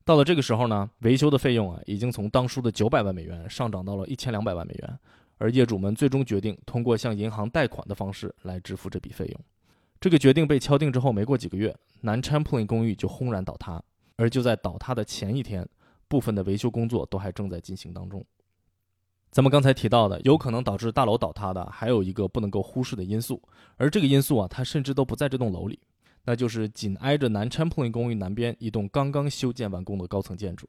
到了这个时候呢，维修的费用啊，已经从当初的九百万美元上涨到了一千两百万美元。而业主们最终决定通过向银行贷款的方式来支付这笔费用。这个决定被敲定之后，没过几个月，南 Champlain 公寓就轰然倒塌。而就在倒塌的前一天，部分的维修工作都还正在进行当中。咱们刚才提到的，有可能导致大楼倒塌的，还有一个不能够忽视的因素，而这个因素啊，它甚至都不在这栋楼里，那就是紧挨着南 Champlain 公寓南边一栋刚刚修建完工的高层建筑。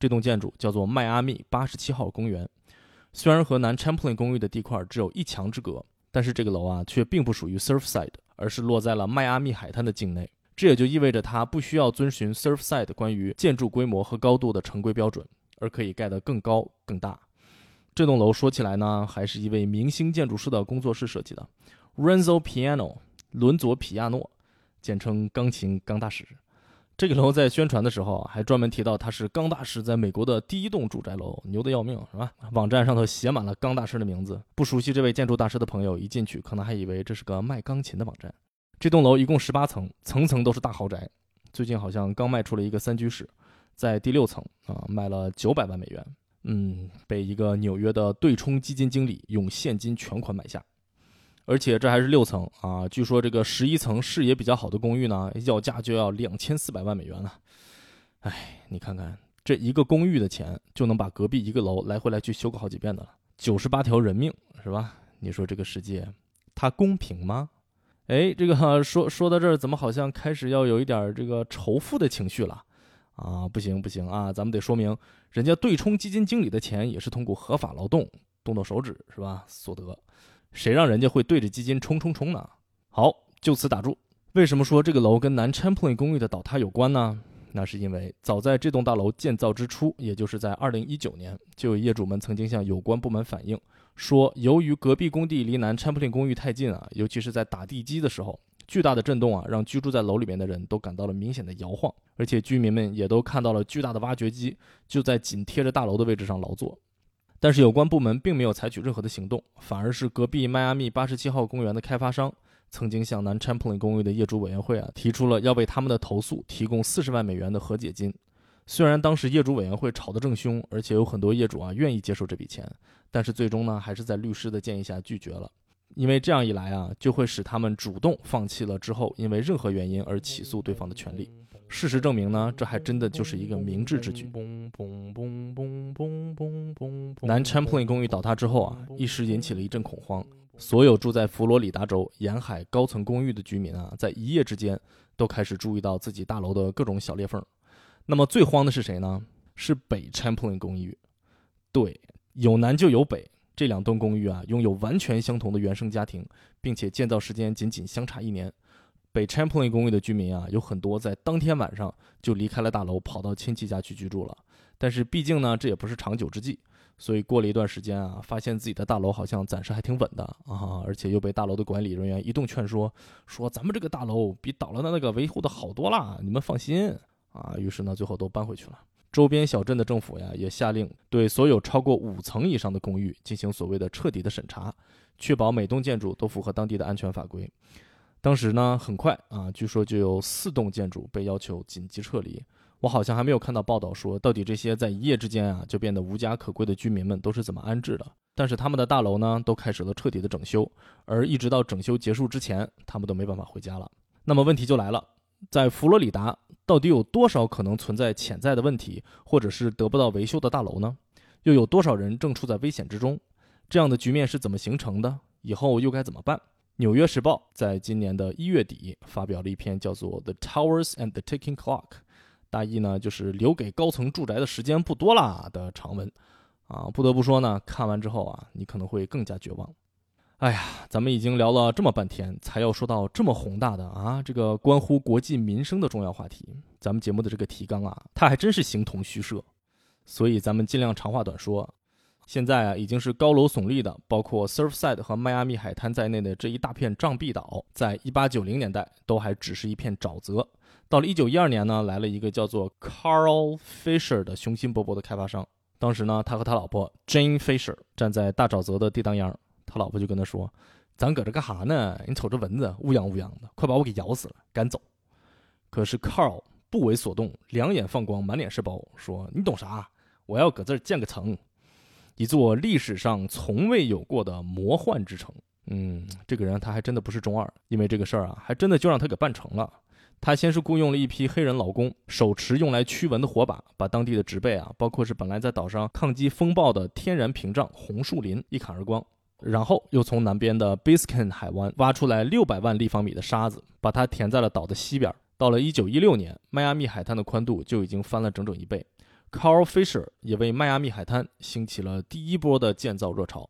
这栋建筑叫做迈阿密八十七号公园。虽然和南 Champlain 公寓的地块只有一墙之隔，但是这个楼啊却并不属于 Surfside，而是落在了迈阿密海滩的境内。这也就意味着它不需要遵循 Surfside 关于建筑规模和高度的常规标准，而可以盖得更高更大。这栋楼说起来呢，还是一位明星建筑师的工作室设计的，Renzo Piano，伦佐·皮亚诺，简称钢琴钢大师。这个楼在宣传的时候还专门提到它是钢大师在美国的第一栋住宅楼，牛的要命，是吧？网站上头写满了钢大师的名字。不熟悉这位建筑大师的朋友一进去，可能还以为这是个卖钢琴的网站。这栋楼一共十八层，层层都是大豪宅。最近好像刚卖出了一个三居室，在第六层啊，卖了九百万美元。嗯，被一个纽约的对冲基金经理用现金全款买下。而且这还是六层啊！据说这个十一层视野比较好的公寓呢，要价就要两千四百万美元了。哎，你看看这一个公寓的钱，就能把隔壁一个楼来回来去修个好几遍的了。九十八条人命是吧？你说这个世界，它公平吗？哎，这个说说到这儿，怎么好像开始要有一点这个仇富的情绪了？啊，不行不行啊，咱们得说明，人家对冲基金经理的钱也是通过合法劳动动动手指是吧所得。谁让人家会对着基金冲冲冲呢？好，就此打住。为什么说这个楼跟南 Champlain 公寓的倒塌有关呢？那是因为早在这栋大楼建造之初，也就是在2019年，就有业主们曾经向有关部门反映，说由于隔壁工地离南 Champlain 公寓太近啊，尤其是在打地基的时候，巨大的震动啊，让居住在楼里面的人都感到了明显的摇晃，而且居民们也都看到了巨大的挖掘机就在紧贴着大楼的位置上劳作。但是有关部门并没有采取任何的行动，反而是隔壁迈阿密八十七号公园的开发商曾经向南 Champlain 公寓的业主委员会啊提出了要为他们的投诉提供四十万美元的和解金。虽然当时业主委员会吵得正凶，而且有很多业主啊愿意接受这笔钱，但是最终呢还是在律师的建议下拒绝了，因为这样一来啊就会使他们主动放弃了之后因为任何原因而起诉对方的权利。事实证明呢，这还真的就是一个明智之举。南 Champlain 公寓倒塌之后啊，一时引起了一阵恐慌。所有住在佛罗里达州沿海高层公寓的居民啊，在一夜之间都开始注意到自己大楼的各种小裂缝。那么最慌的是谁呢？是北 Champlain 公寓。对，有南就有北，这两栋公寓啊，拥有完全相同的原生家庭，并且建造时间仅仅相差一年。北 Champlain 公寓的居民啊，有很多在当天晚上就离开了大楼，跑到亲戚家去居住了。但是毕竟呢，这也不是长久之计，所以过了一段时间啊，发现自己的大楼好像暂时还挺稳的啊，而且又被大楼的管理人员一顿劝说，说咱们这个大楼比倒了的那个维护的好多啦，你们放心啊。于是呢，最后都搬回去了。周边小镇的政府呀，也下令对所有超过五层以上的公寓进行所谓的彻底的审查，确保每栋建筑都符合当地的安全法规。当时呢，很快啊，据说就有四栋建筑被要求紧急撤离。我好像还没有看到报道说，到底这些在一夜之间啊就变得无家可归的居民们都是怎么安置的。但是他们的大楼呢，都开始了彻底的整修，而一直到整修结束之前，他们都没办法回家了。那么问题就来了，在佛罗里达，到底有多少可能存在潜在的问题，或者是得不到维修的大楼呢？又有多少人正处在危险之中？这样的局面是怎么形成的？以后又该怎么办？《纽约时报》在今年的一月底发表了一篇叫做《The Towers and the Ticking Clock》，大意呢就是留给高层住宅的时间不多啦的长文。啊，不得不说呢，看完之后啊，你可能会更加绝望。哎呀，咱们已经聊了这么半天，才要说到这么宏大的啊，这个关乎国计民生的重要话题，咱们节目的这个提纲啊，它还真是形同虚设。所以咱们尽量长话短说。现在啊，已经是高楼耸立的，包括 Surfside 和迈阿密海滩在内的这一大片障壁岛，在一八九零年代都还只是一片沼泽。到了一九一二年呢，来了一个叫做 Carl Fisher 的雄心勃勃的开发商。当时呢，他和他老婆 Jane Fisher 站在大沼泽的地当央，他老婆就跟他说：“咱搁这干哈呢？你瞅这蚊子乌泱乌泱的，快把我给咬死了，赶走。”可是 Carl 不为所动，两眼放光，满脸是包，说：“你懂啥？我要搁这儿建个城。”一座历史上从未有过的魔幻之城。嗯，这个人他还真的不是中二，因为这个事儿啊，还真的就让他给办成了。他先是雇佣了一批黑人劳工，手持用来驱蚊的火把，把当地的植被啊，包括是本来在岛上抗击风暴的天然屏障红树林一砍而光。然后又从南边的 Biscayne 海湾挖出来六百万立方米的沙子，把它填在了岛的西边。到了1916年，迈阿密海滩的宽度就已经翻了整整一倍。Carl Fisher 也为迈阿密海滩兴起了第一波的建造热潮。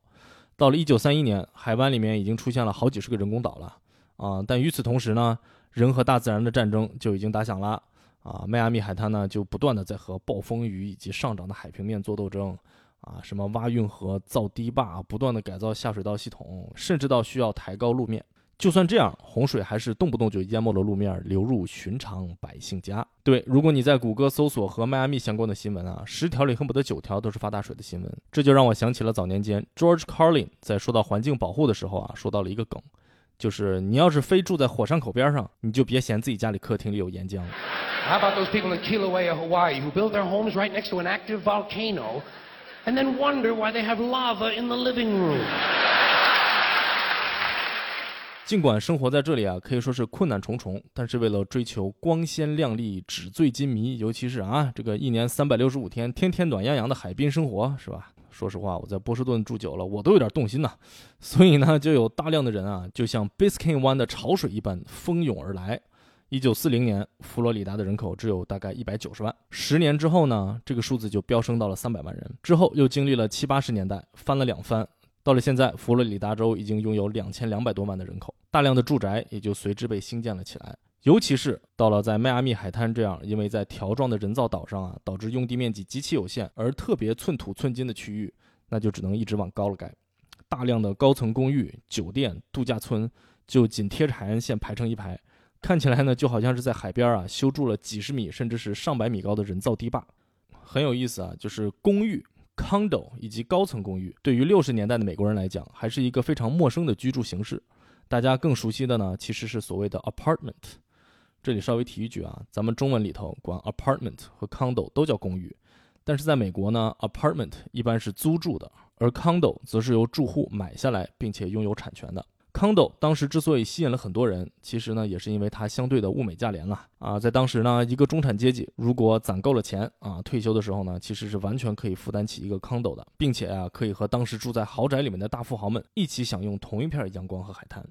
到了1931年，海湾里面已经出现了好几十个人工岛了啊！但与此同时呢，人和大自然的战争就已经打响了啊！迈阿密海滩呢，就不断的在和暴风雨以及上涨的海平面做斗争啊！什么挖运河、造堤坝，不断的改造下水道系统，甚至到需要抬高路面。就算这样，洪水还是动不动就淹没了路面，流入寻常百姓家。对，如果你在谷歌搜索和迈阿密相关的新闻啊，十条里恨不得九条都是发大水的新闻。这就让我想起了早年间 George Carlin 在说到环境保护的时候啊，说到了一个梗，就是你要是非住在火山口边上，你就别嫌自己家里客厅里有岩浆。How about those people in Kilauea, Hawaii, who build their homes right next to an active volcano and then wonder why they have lava in the living room? 尽管生活在这里啊，可以说是困难重重，但是为了追求光鲜亮丽、纸醉金迷，尤其是啊，这个一年三百六十五天，天天暖洋洋的海滨生活，是吧？说实话，我在波士顿住久了，我都有点动心呐。所以呢，就有大量的人啊，就像 Biscayne 湾的潮水一般蜂拥而来。一九四零年，佛罗里达的人口只有大概一百九十万，十年之后呢，这个数字就飙升到了三百万人。之后又经历了七八十年代，翻了两番。到了现在，佛罗里达州已经拥有两千两百多万的人口，大量的住宅也就随之被兴建了起来。尤其是到了在迈阿密海滩这样因为在条状的人造岛上啊，导致用地面积极其有限而特别寸土寸金的区域，那就只能一直往高了盖。大量的高层公寓、酒店、度假村就紧贴着海岸线排成一排，看起来呢就好像是在海边啊修筑了几十米甚至是上百米高的人造堤坝。很有意思啊，就是公寓。Condo 以及高层公寓，对于六十年代的美国人来讲，还是一个非常陌生的居住形式。大家更熟悉的呢，其实是所谓的 apartment。这里稍微提一句啊，咱们中文里头管 apartment 和 condo 都叫公寓，但是在美国呢，apartment 一般是租住的，而 condo 则是由住户买下来并且拥有产权的。Condo 当时之所以吸引了很多人，其实呢也是因为它相对的物美价廉了啊。在当时呢，一个中产阶级如果攒够了钱啊，退休的时候呢，其实是完全可以负担起一个 condo 的，并且啊，可以和当时住在豪宅里面的大富豪们一起享用同一片阳光和海滩。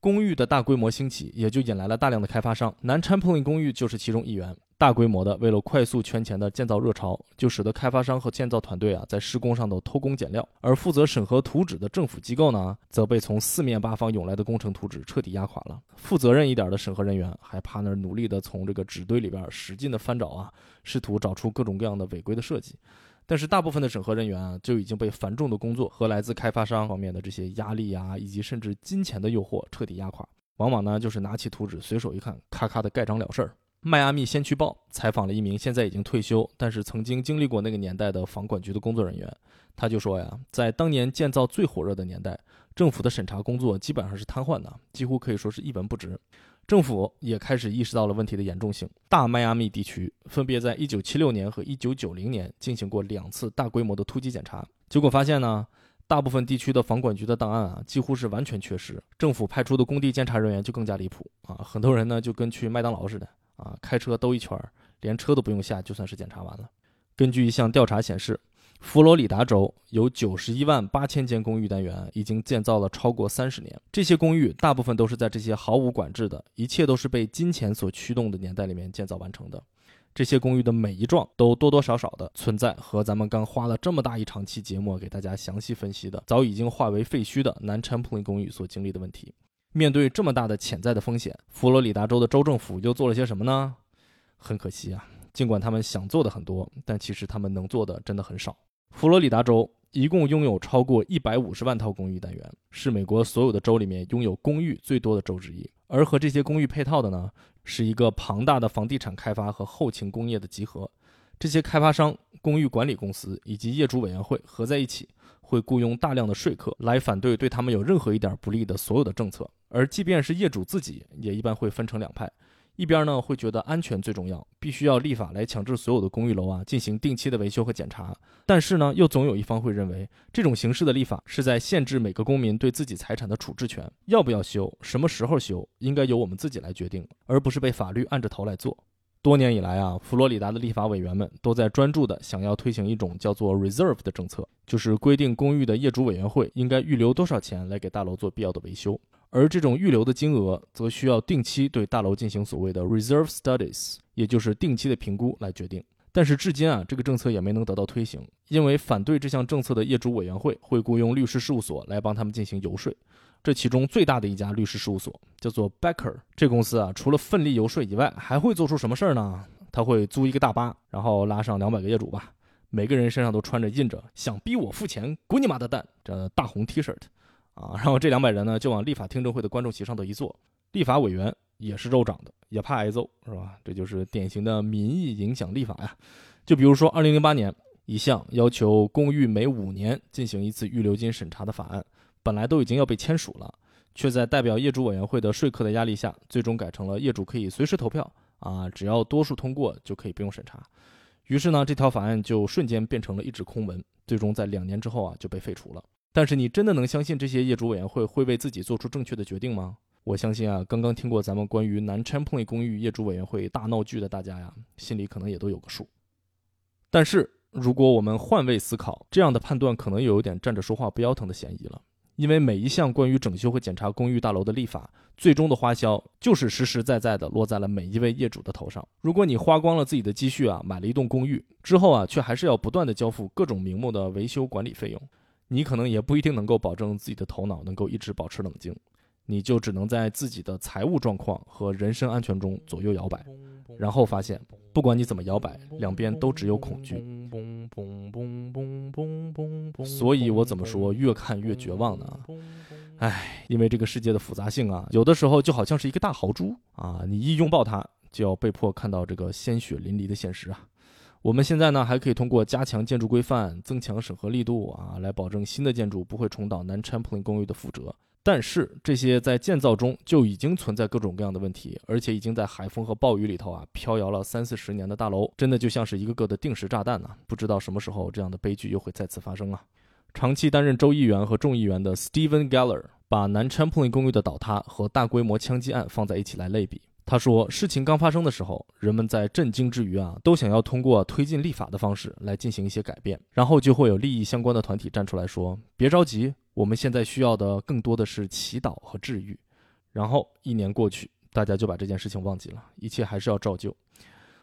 公寓的大规模兴起，也就引来了大量的开发商，南昌公寓就是其中一员。大规模的为了快速圈钱的建造热潮，就使得开发商和建造团队啊在施工上都偷工减料，而负责审核图纸的政府机构呢，则被从四面八方涌来的工程图纸彻底压垮了。负责任一点的审核人员还趴那儿努力的从这个纸堆里边使劲的翻找啊，试图找出各种各样的违规的设计。但是大部分的审核人员啊，就已经被繁重的工作和来自开发商方面的这些压力啊，以及甚至金钱的诱惑彻底压垮。往往呢，就是拿起图纸随手一看，咔咔的盖章了事儿。迈阿密先驱报采访了一名现在已经退休，但是曾经经历过那个年代的房管局的工作人员，他就说呀，在当年建造最火热的年代，政府的审查工作基本上是瘫痪的，几乎可以说是一文不值。政府也开始意识到了问题的严重性。大迈阿密地区分别在1976年和1990年进行过两次大规模的突击检查，结果发现呢，大部分地区的房管局的档案啊，几乎是完全缺失。政府派出的工地监察人员就更加离谱啊，很多人呢就跟去麦当劳似的啊，开车兜一圈，连车都不用下，就算是检查完了。根据一项调查显示。佛罗里达州有九十一万八千间公寓单元，已经建造了超过三十年。这些公寓大部分都是在这些毫无管制的、一切都是被金钱所驱动的年代里面建造完成的。这些公寓的每一幢都多多少少的存在和咱们刚花了这么大一长期节目给大家详细分析的早已经化为废墟的南昌普林公寓所经历的问题。面对这么大的潜在的风险，佛罗里达州的州政府又做了些什么呢？很可惜啊。尽管他们想做的很多，但其实他们能做的真的很少。佛罗里达州一共拥有超过一百五十万套公寓单元，是美国所有的州里面拥有公寓最多的州之一。而和这些公寓配套的呢，是一个庞大的房地产开发和后勤工业的集合。这些开发商、公寓管理公司以及业主委员会合在一起，会雇佣大量的说客来反对对他们有任何一点不利的所有的政策。而即便是业主自己，也一般会分成两派。一边呢会觉得安全最重要，必须要立法来强制所有的公寓楼啊进行定期的维修和检查。但是呢，又总有一方会认为这种形式的立法是在限制每个公民对自己财产的处置权，要不要修，什么时候修，应该由我们自己来决定，而不是被法律按着头来做。多年以来啊，佛罗里达的立法委员们都在专注的想要推行一种叫做 reserve 的政策，就是规定公寓的业主委员会应该预留多少钱来给大楼做必要的维修。而这种预留的金额，则需要定期对大楼进行所谓的 reserve studies，也就是定期的评估来决定。但是至今啊，这个政策也没能得到推行，因为反对这项政策的业主委员会会雇佣律师事务所来帮他们进行游说。这其中最大的一家律师事务所叫做 Becker，这公司啊，除了奋力游说以外，还会做出什么事儿呢？他会租一个大巴，然后拉上两百个业主吧，每个人身上都穿着印着“想逼我付钱，滚你妈的蛋”这大红 T 恤。啊。然后这两百人呢，就往立法听证会的观众席上头一坐，立法委员也是肉长的，也怕挨揍，是吧？这就是典型的民意影响立法呀。就比如说，二零零八年一项要求公寓每五年进行一次预留金审查的法案，本来都已经要被签署了，却在代表业主委员会的说客的压力下，最终改成了业主可以随时投票啊，只要多数通过就可以不用审查。于是呢，这条法案就瞬间变成了一纸空文，最终在两年之后啊就被废除了。但是你真的能相信这些业主委员会会为自己做出正确的决定吗？我相信啊，刚刚听过咱们关于南 Champlain 公寓业主委员会大闹剧的大家呀，心里可能也都有个数。但是如果我们换位思考，这样的判断可能有点站着说话不腰疼的嫌疑了。因为每一项关于整修和检查公寓大楼的立法，最终的花销就是实实在在的落在了每一位业主的头上。如果你花光了自己的积蓄啊，买了一栋公寓之后啊，却还是要不断的交付各种名目的维修管理费用，你可能也不一定能够保证自己的头脑能够一直保持冷静，你就只能在自己的财务状况和人身安全中左右摇摆，然后发现不管你怎么摇摆，两边都只有恐惧。所以我怎么说越看越绝望呢？唉，因为这个世界的复杂性啊，有的时候就好像是一个大豪猪啊，你一拥抱它，就要被迫看到这个鲜血淋漓的现实啊。我们现在呢，还可以通过加强建筑规范、增强审核力度啊，来保证新的建筑不会重蹈南 Champlain 公寓的覆辙。但是这些在建造中就已经存在各种各样的问题，而且已经在海风和暴雨里头啊飘摇了三四十年的大楼，真的就像是一个个的定时炸弹呢。不知道什么时候这样的悲剧又会再次发生啊！长期担任州议员和众议员的 Stephen Geller 把南 Champlain 公寓的倒塌和大规模枪击案放在一起来类比。他说，事情刚发生的时候，人们在震惊之余啊，都想要通过推进立法的方式来进行一些改变，然后就会有利益相关的团体站出来说：“别着急。”我们现在需要的更多的是祈祷和治愈，然后一年过去，大家就把这件事情忘记了，一切还是要照旧。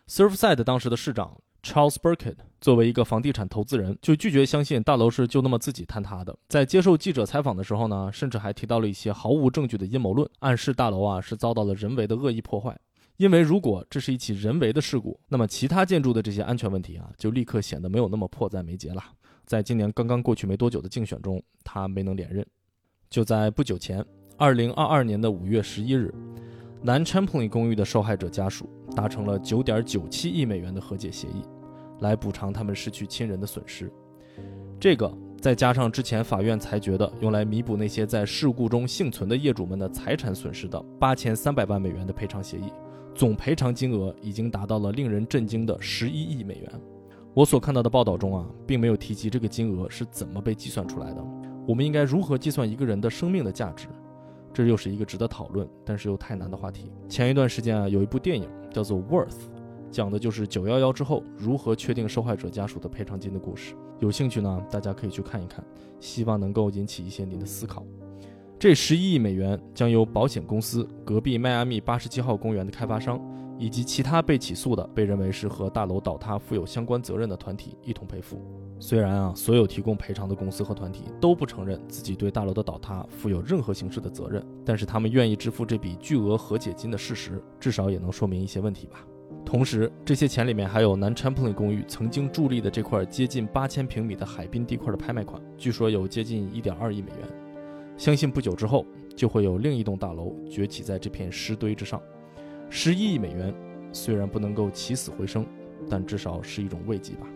Surfside 当时的市长 Charles Burkett 作为一个房地产投资人，就拒绝相信大楼是就那么自己坍塌的。在接受记者采访的时候呢，甚至还提到了一些毫无证据的阴谋论，暗示大楼啊是遭到了人为的恶意破坏。因为如果这是一起人为的事故，那么其他建筑的这些安全问题啊，就立刻显得没有那么迫在眉睫了。在今年刚刚过去没多久的竞选中，他没能连任。就在不久前，二零二二年的五月十一日，南 Champlin 公寓的受害者家属达成了九点九七亿美元的和解协议，来补偿他们失去亲人的损失。这个再加上之前法院裁决的用来弥补那些在事故中幸存的业主们的财产损失的八千三百万美元的赔偿协议，总赔偿金额已经达到了令人震惊的十一亿美元。我所看到的报道中啊，并没有提及这个金额是怎么被计算出来的。我们应该如何计算一个人的生命的价值？这又是一个值得讨论，但是又太难的话题。前一段时间啊，有一部电影叫做《Worth》，讲的就是九幺幺之后如何确定受害者家属的赔偿金的故事。有兴趣呢，大家可以去看一看，希望能够引起一些您的思考。这十一亿美元将由保险公司、隔壁迈阿密八十七号公园的开发商。以及其他被起诉的、被认为是和大楼倒塌负有相关责任的团体一同赔付。虽然啊，所有提供赔偿的公司和团体都不承认自己对大楼的倒塌负有任何形式的责任，但是他们愿意支付这笔巨额和解金的事实，至少也能说明一些问题吧。同时，这些钱里面还有南 Champlain 公寓曾经伫立的这块接近八千平米的海滨地块的拍卖款，据说有接近一点二亿美元。相信不久之后，就会有另一栋大楼崛起在这片尸堆之上。十一亿美元虽然不能够起死回生，但至少是一种慰藉吧。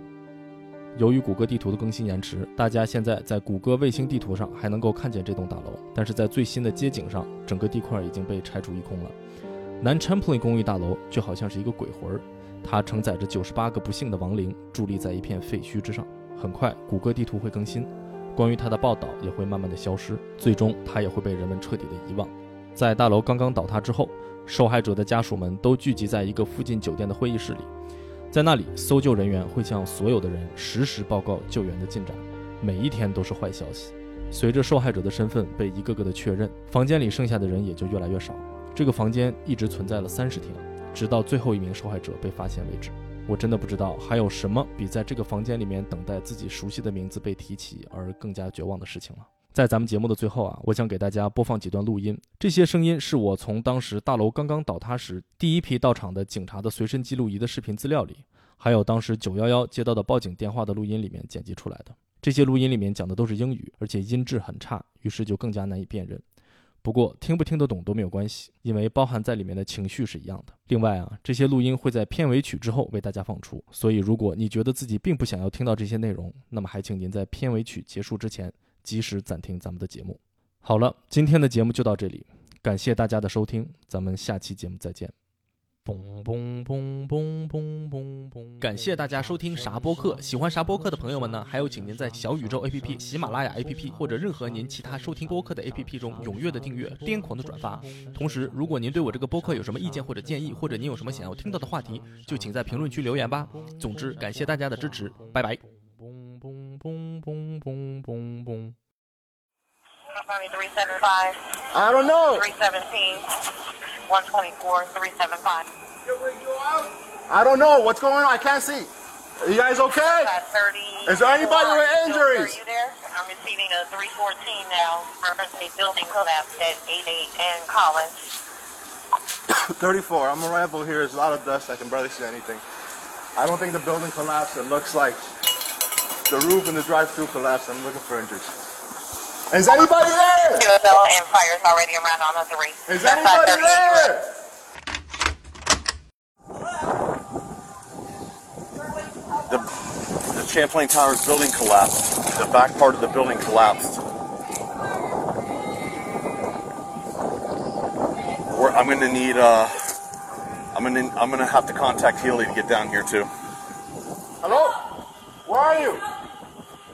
由于谷歌地图的更新延迟，大家现在在谷歌卫星地图上还能够看见这栋大楼，但是在最新的街景上，整个地块已经被拆除一空了。南 Champlain 公寓大楼就好像是一个鬼魂，它承载着九十八个不幸的亡灵，伫立在一片废墟之上。很快，谷歌地图会更新，关于它的报道也会慢慢的消失，最终它也会被人们彻底的遗忘。在大楼刚刚倒塌之后。受害者的家属们都聚集在一个附近酒店的会议室里，在那里，搜救人员会向所有的人实时报告救援的进展。每一天都是坏消息。随着受害者的身份被一个个的确认，房间里剩下的人也就越来越少。这个房间一直存在了三十天，直到最后一名受害者被发现为止。我真的不知道还有什么比在这个房间里面等待自己熟悉的名字被提起而更加绝望的事情了。在咱们节目的最后啊，我想给大家播放几段录音。这些声音是我从当时大楼刚刚倒塌时第一批到场的警察的随身记录仪的视频资料里，还有当时911接到的报警电话的录音里面剪辑出来的。这些录音里面讲的都是英语，而且音质很差，于是就更加难以辨认。不过听不听得懂都没有关系，因为包含在里面的情绪是一样的。另外啊，这些录音会在片尾曲之后为大家放出，所以如果你觉得自己并不想要听到这些内容，那么还请您在片尾曲结束之前及时暂停咱们的节目。好了，今天的节目就到这里，感谢大家的收听，咱们下期节目再见。嘣嘣嘣嘣嘣嘣嘣！感谢大家收听啥播客。喜欢啥播客的朋友们呢，还有请您在小宇宙 APP、喜马拉雅 APP 或者任何您其他收听播客的 APP 中踊跃的订阅、癫狂的转发。同时，如果您对我这个播客有什么意见或者建议，或者您有什么想要听到的话题，就请在评论区留言吧。总之，感谢大家的支持，拜拜。boom, boom, boom, boom, boom, boom. I don't know. 317, 124, 375. I don't know what's going on. I can't see. Are you guys okay? Is there anybody with injuries? Are you there? I'm receiving a 314 now. Emergency building collapse at 88 and Collins. 34. I'm arrival here. There's a lot of dust. I can barely see anything. I don't think the building collapsed. It looks like the roof and the drive-through collapsed. I'm looking for injuries. Is anybody there? QFL and fires already around on the 3. Is That's anybody there? the, the Champlain Towers building collapsed. The back part of the building collapsed. We're, I'm gonna need. Uh, I'm gonna. I'm gonna have to contact Healy to get down here too. Hello? Where are you?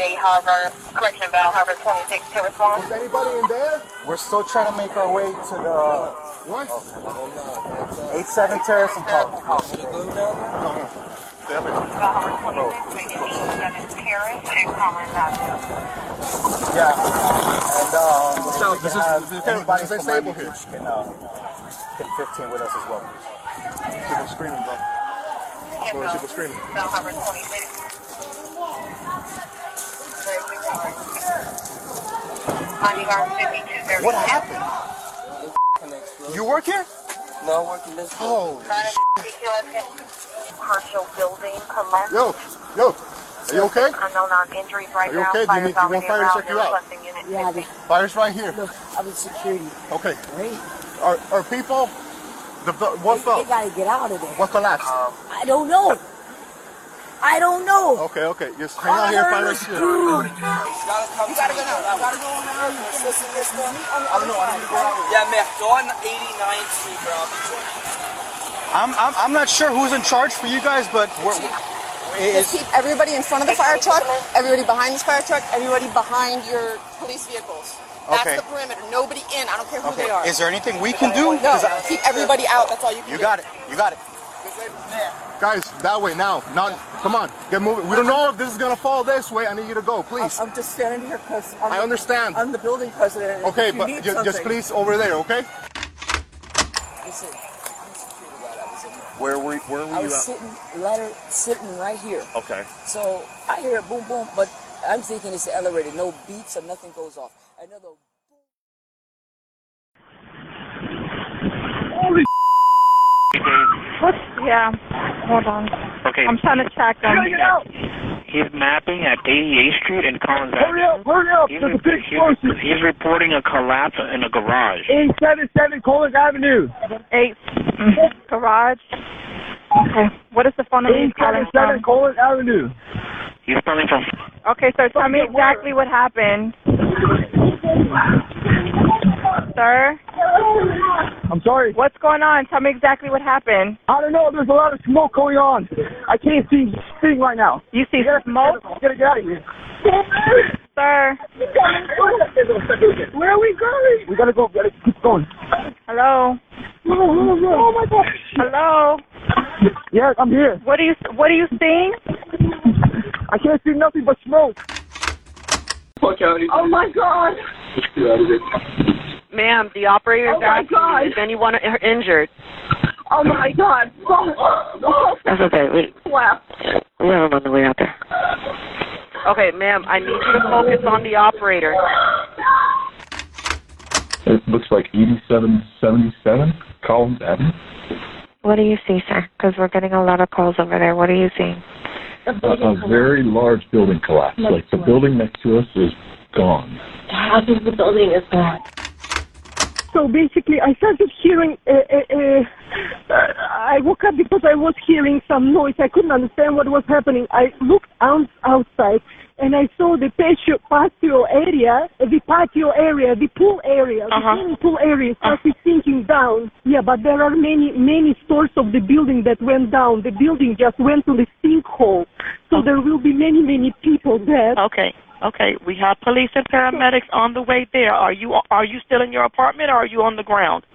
A Harbor, correction bell, Harbor 26 to respond. Is anybody in there? We're still trying to make our way to the What? 87 Terrace and Park. Damn it. Harbor 26, 87 Terrace and Collins Yeah. And um, So, this is- have this is- anybody from stable Miami here. Beach can, uh, can 15 with us as well. People screaming, bro. People screaming? What happened? You work here? No, working this Oh, Herschel building collapse. yo, yo. Are you okay? Unknown on injuries right Are you now. okay? Do you need- you want fire to around. check you They're out? requesting Yeah, 50. Fire's right here. Look, I'm in security. Okay. Great. Are, are people. The, the, what They, fell? they gotta get out of there. What collapsed? I don't know. I don't know. Okay, okay. Just hang out here. Fire is here. You gotta go now. I gotta go now. I don't know. I need to go out. Yeah, man, go on 89th Street, bro. I'll be joining. I'm, I'm, I'm not sure who's in charge for you guys, but we're, Just keep everybody in front of the fire truck, everybody behind this fire truck, everybody behind your police vehicles. That's Okay. the perimeter. Nobody in. I don't care who okay. they are. Is there anything we can do? no, 'Cause I- keep everybody out. That's all you can you do. got it. You got it. Guys, that way now. Not. Come on. Get moving. We don't know if this is gonna fall this way. I need you to go, please. I'm just standing here because I'm, understand. I'm the building president. Okay, but need ju- just please over there, okay? Listen, I'm a security guard. I was in there. Where were Where were I you was at? sitting, ladder, sitting right here. Okay. So I hear a boom, boom, but I'm thinking it's the elevator. No beeps or nothing goes off. Another What? Yeah. Hold on. Okay. I'm trying to track him. He's mapping at 88th Street and Collins Hurry up, hurry up. He's, he's, he's reporting a collapse in a garage. 877 Collins Avenue. Eight. Mm-hmm. Garage. Okay. What is the phone number he's calling from? Collins Avenue. He's calling from. Okay, sir. Tell me exactly what happened. Sir, I'm sorry. what's going on? Tell me exactly what happened. I don't know. There's a lot of smoke going on. I can't see thing right now. You see smoke? We gotta get out of here. Sir, Where are we going? We gotta go. We gotta keep going. hello? Oh my gosh. Hello? Yes, I'm here. What are you What are you seeing? I can't see nothing but smoke. Oh my God! Ma'am, the operator's Oh my asking God. you if anyone are injured. Oh my God. That's okay. We, Wow. we have him on the way out there. Okay, ma'am, I need you to focus on the operator. It looks like 8777 Collins Avenue. What do you see, sir? Because we're getting a lot of calls over there. What are you seeing? A, a very large building collapse. Like the building next to us is gone. The Half of the building is gone. So basically, I started hearing. Uh, uh, uh, I woke up because I was hearing some noise. I couldn't understand what was happening. I looked out outside and I saw the patio, patio area, the patio area, the pool area, the uh-huh. swimming pool area uh-huh. started sinking down. Yeah, but there are many, many stores of the building that went down. The building just went to the sinkhole. So oh. there will be many, many people there. Okay. Okay, we have police and paramedics on the way there. Are you are you still in your apartment or are you on the ground?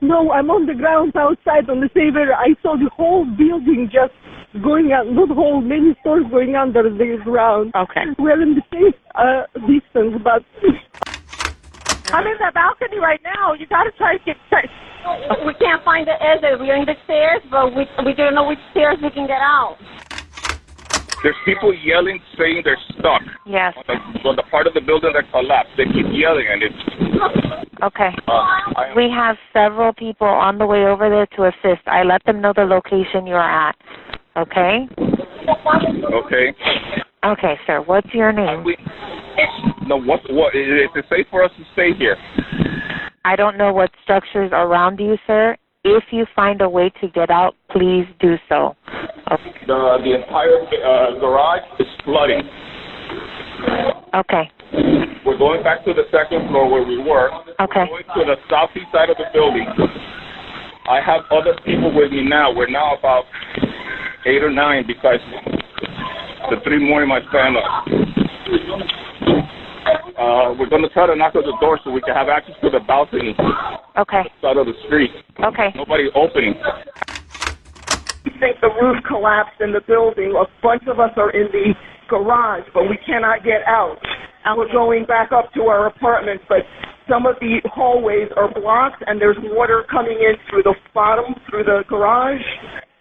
No, I'm on the ground outside on the same area. I saw the whole building just going out, not whole, many stores going under the ground. Okay. We're in the same uh, distance, but I'm in the balcony right now. You got to try to get. Try. We can't find the exit. We're in the stairs, but we we don't know which stairs we can get out. There's people yelling, saying they're stuck. Yes. On the, on the part of the building that collapsed. They keep yelling, and it's. Okay. Uh, I, We have several people on the way over there to assist. I let them know the location you're at. Okay? okay. Okay, sir. What's your name? We, no, what? What? Is it safe for us to stay here? I don't know what structures around you, sir. If you find a way to get out, please do so. Okay. The the entire uh, garage is flooding. Okay. We're going back to the second floor where we were. Okay. We're going to the southeast side of the building. I have other people with me now. We're now about eight or nine because the three more in my family. Uh, we're going to try to knock on the door so we can have access to the balcony Okay. side of the street. Okay. Nobody opening. We think the roof collapsed in the building. A bunch of us are in the garage, but we cannot get out. We're going back up to our apartments, but some of the hallways are blocked, and there's water coming in through the bottom, through the garage.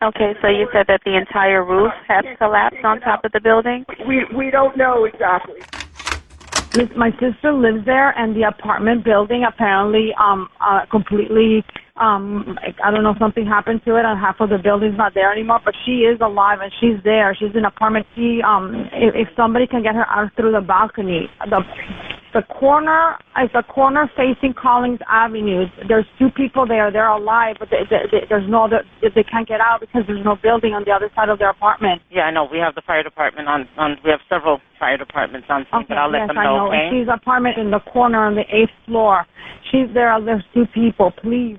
Okay, so you said that the entire roof has collapsed on top of the building? We we don't know exactly. Lis- My sister lives there, and the apartment building apparently um uh, completely um I don't know something happened to it, and half of the building's not there anymore. But she is alive, and she's there. She's in apartment. She um if, if somebody can get her out through the balcony, the the corner is the corner facing Collins Avenue. There's two people there. They're alive, but they, they, they, there's no other, they can't get out because there's no building on the other side of their apartment. Yeah, I know. We have the fire department on, on we have several fire departments on scene, but I'll let yes, them I know, know. okay? She's apartment in the corner on the eighth floor. She's there. There's two people. Please.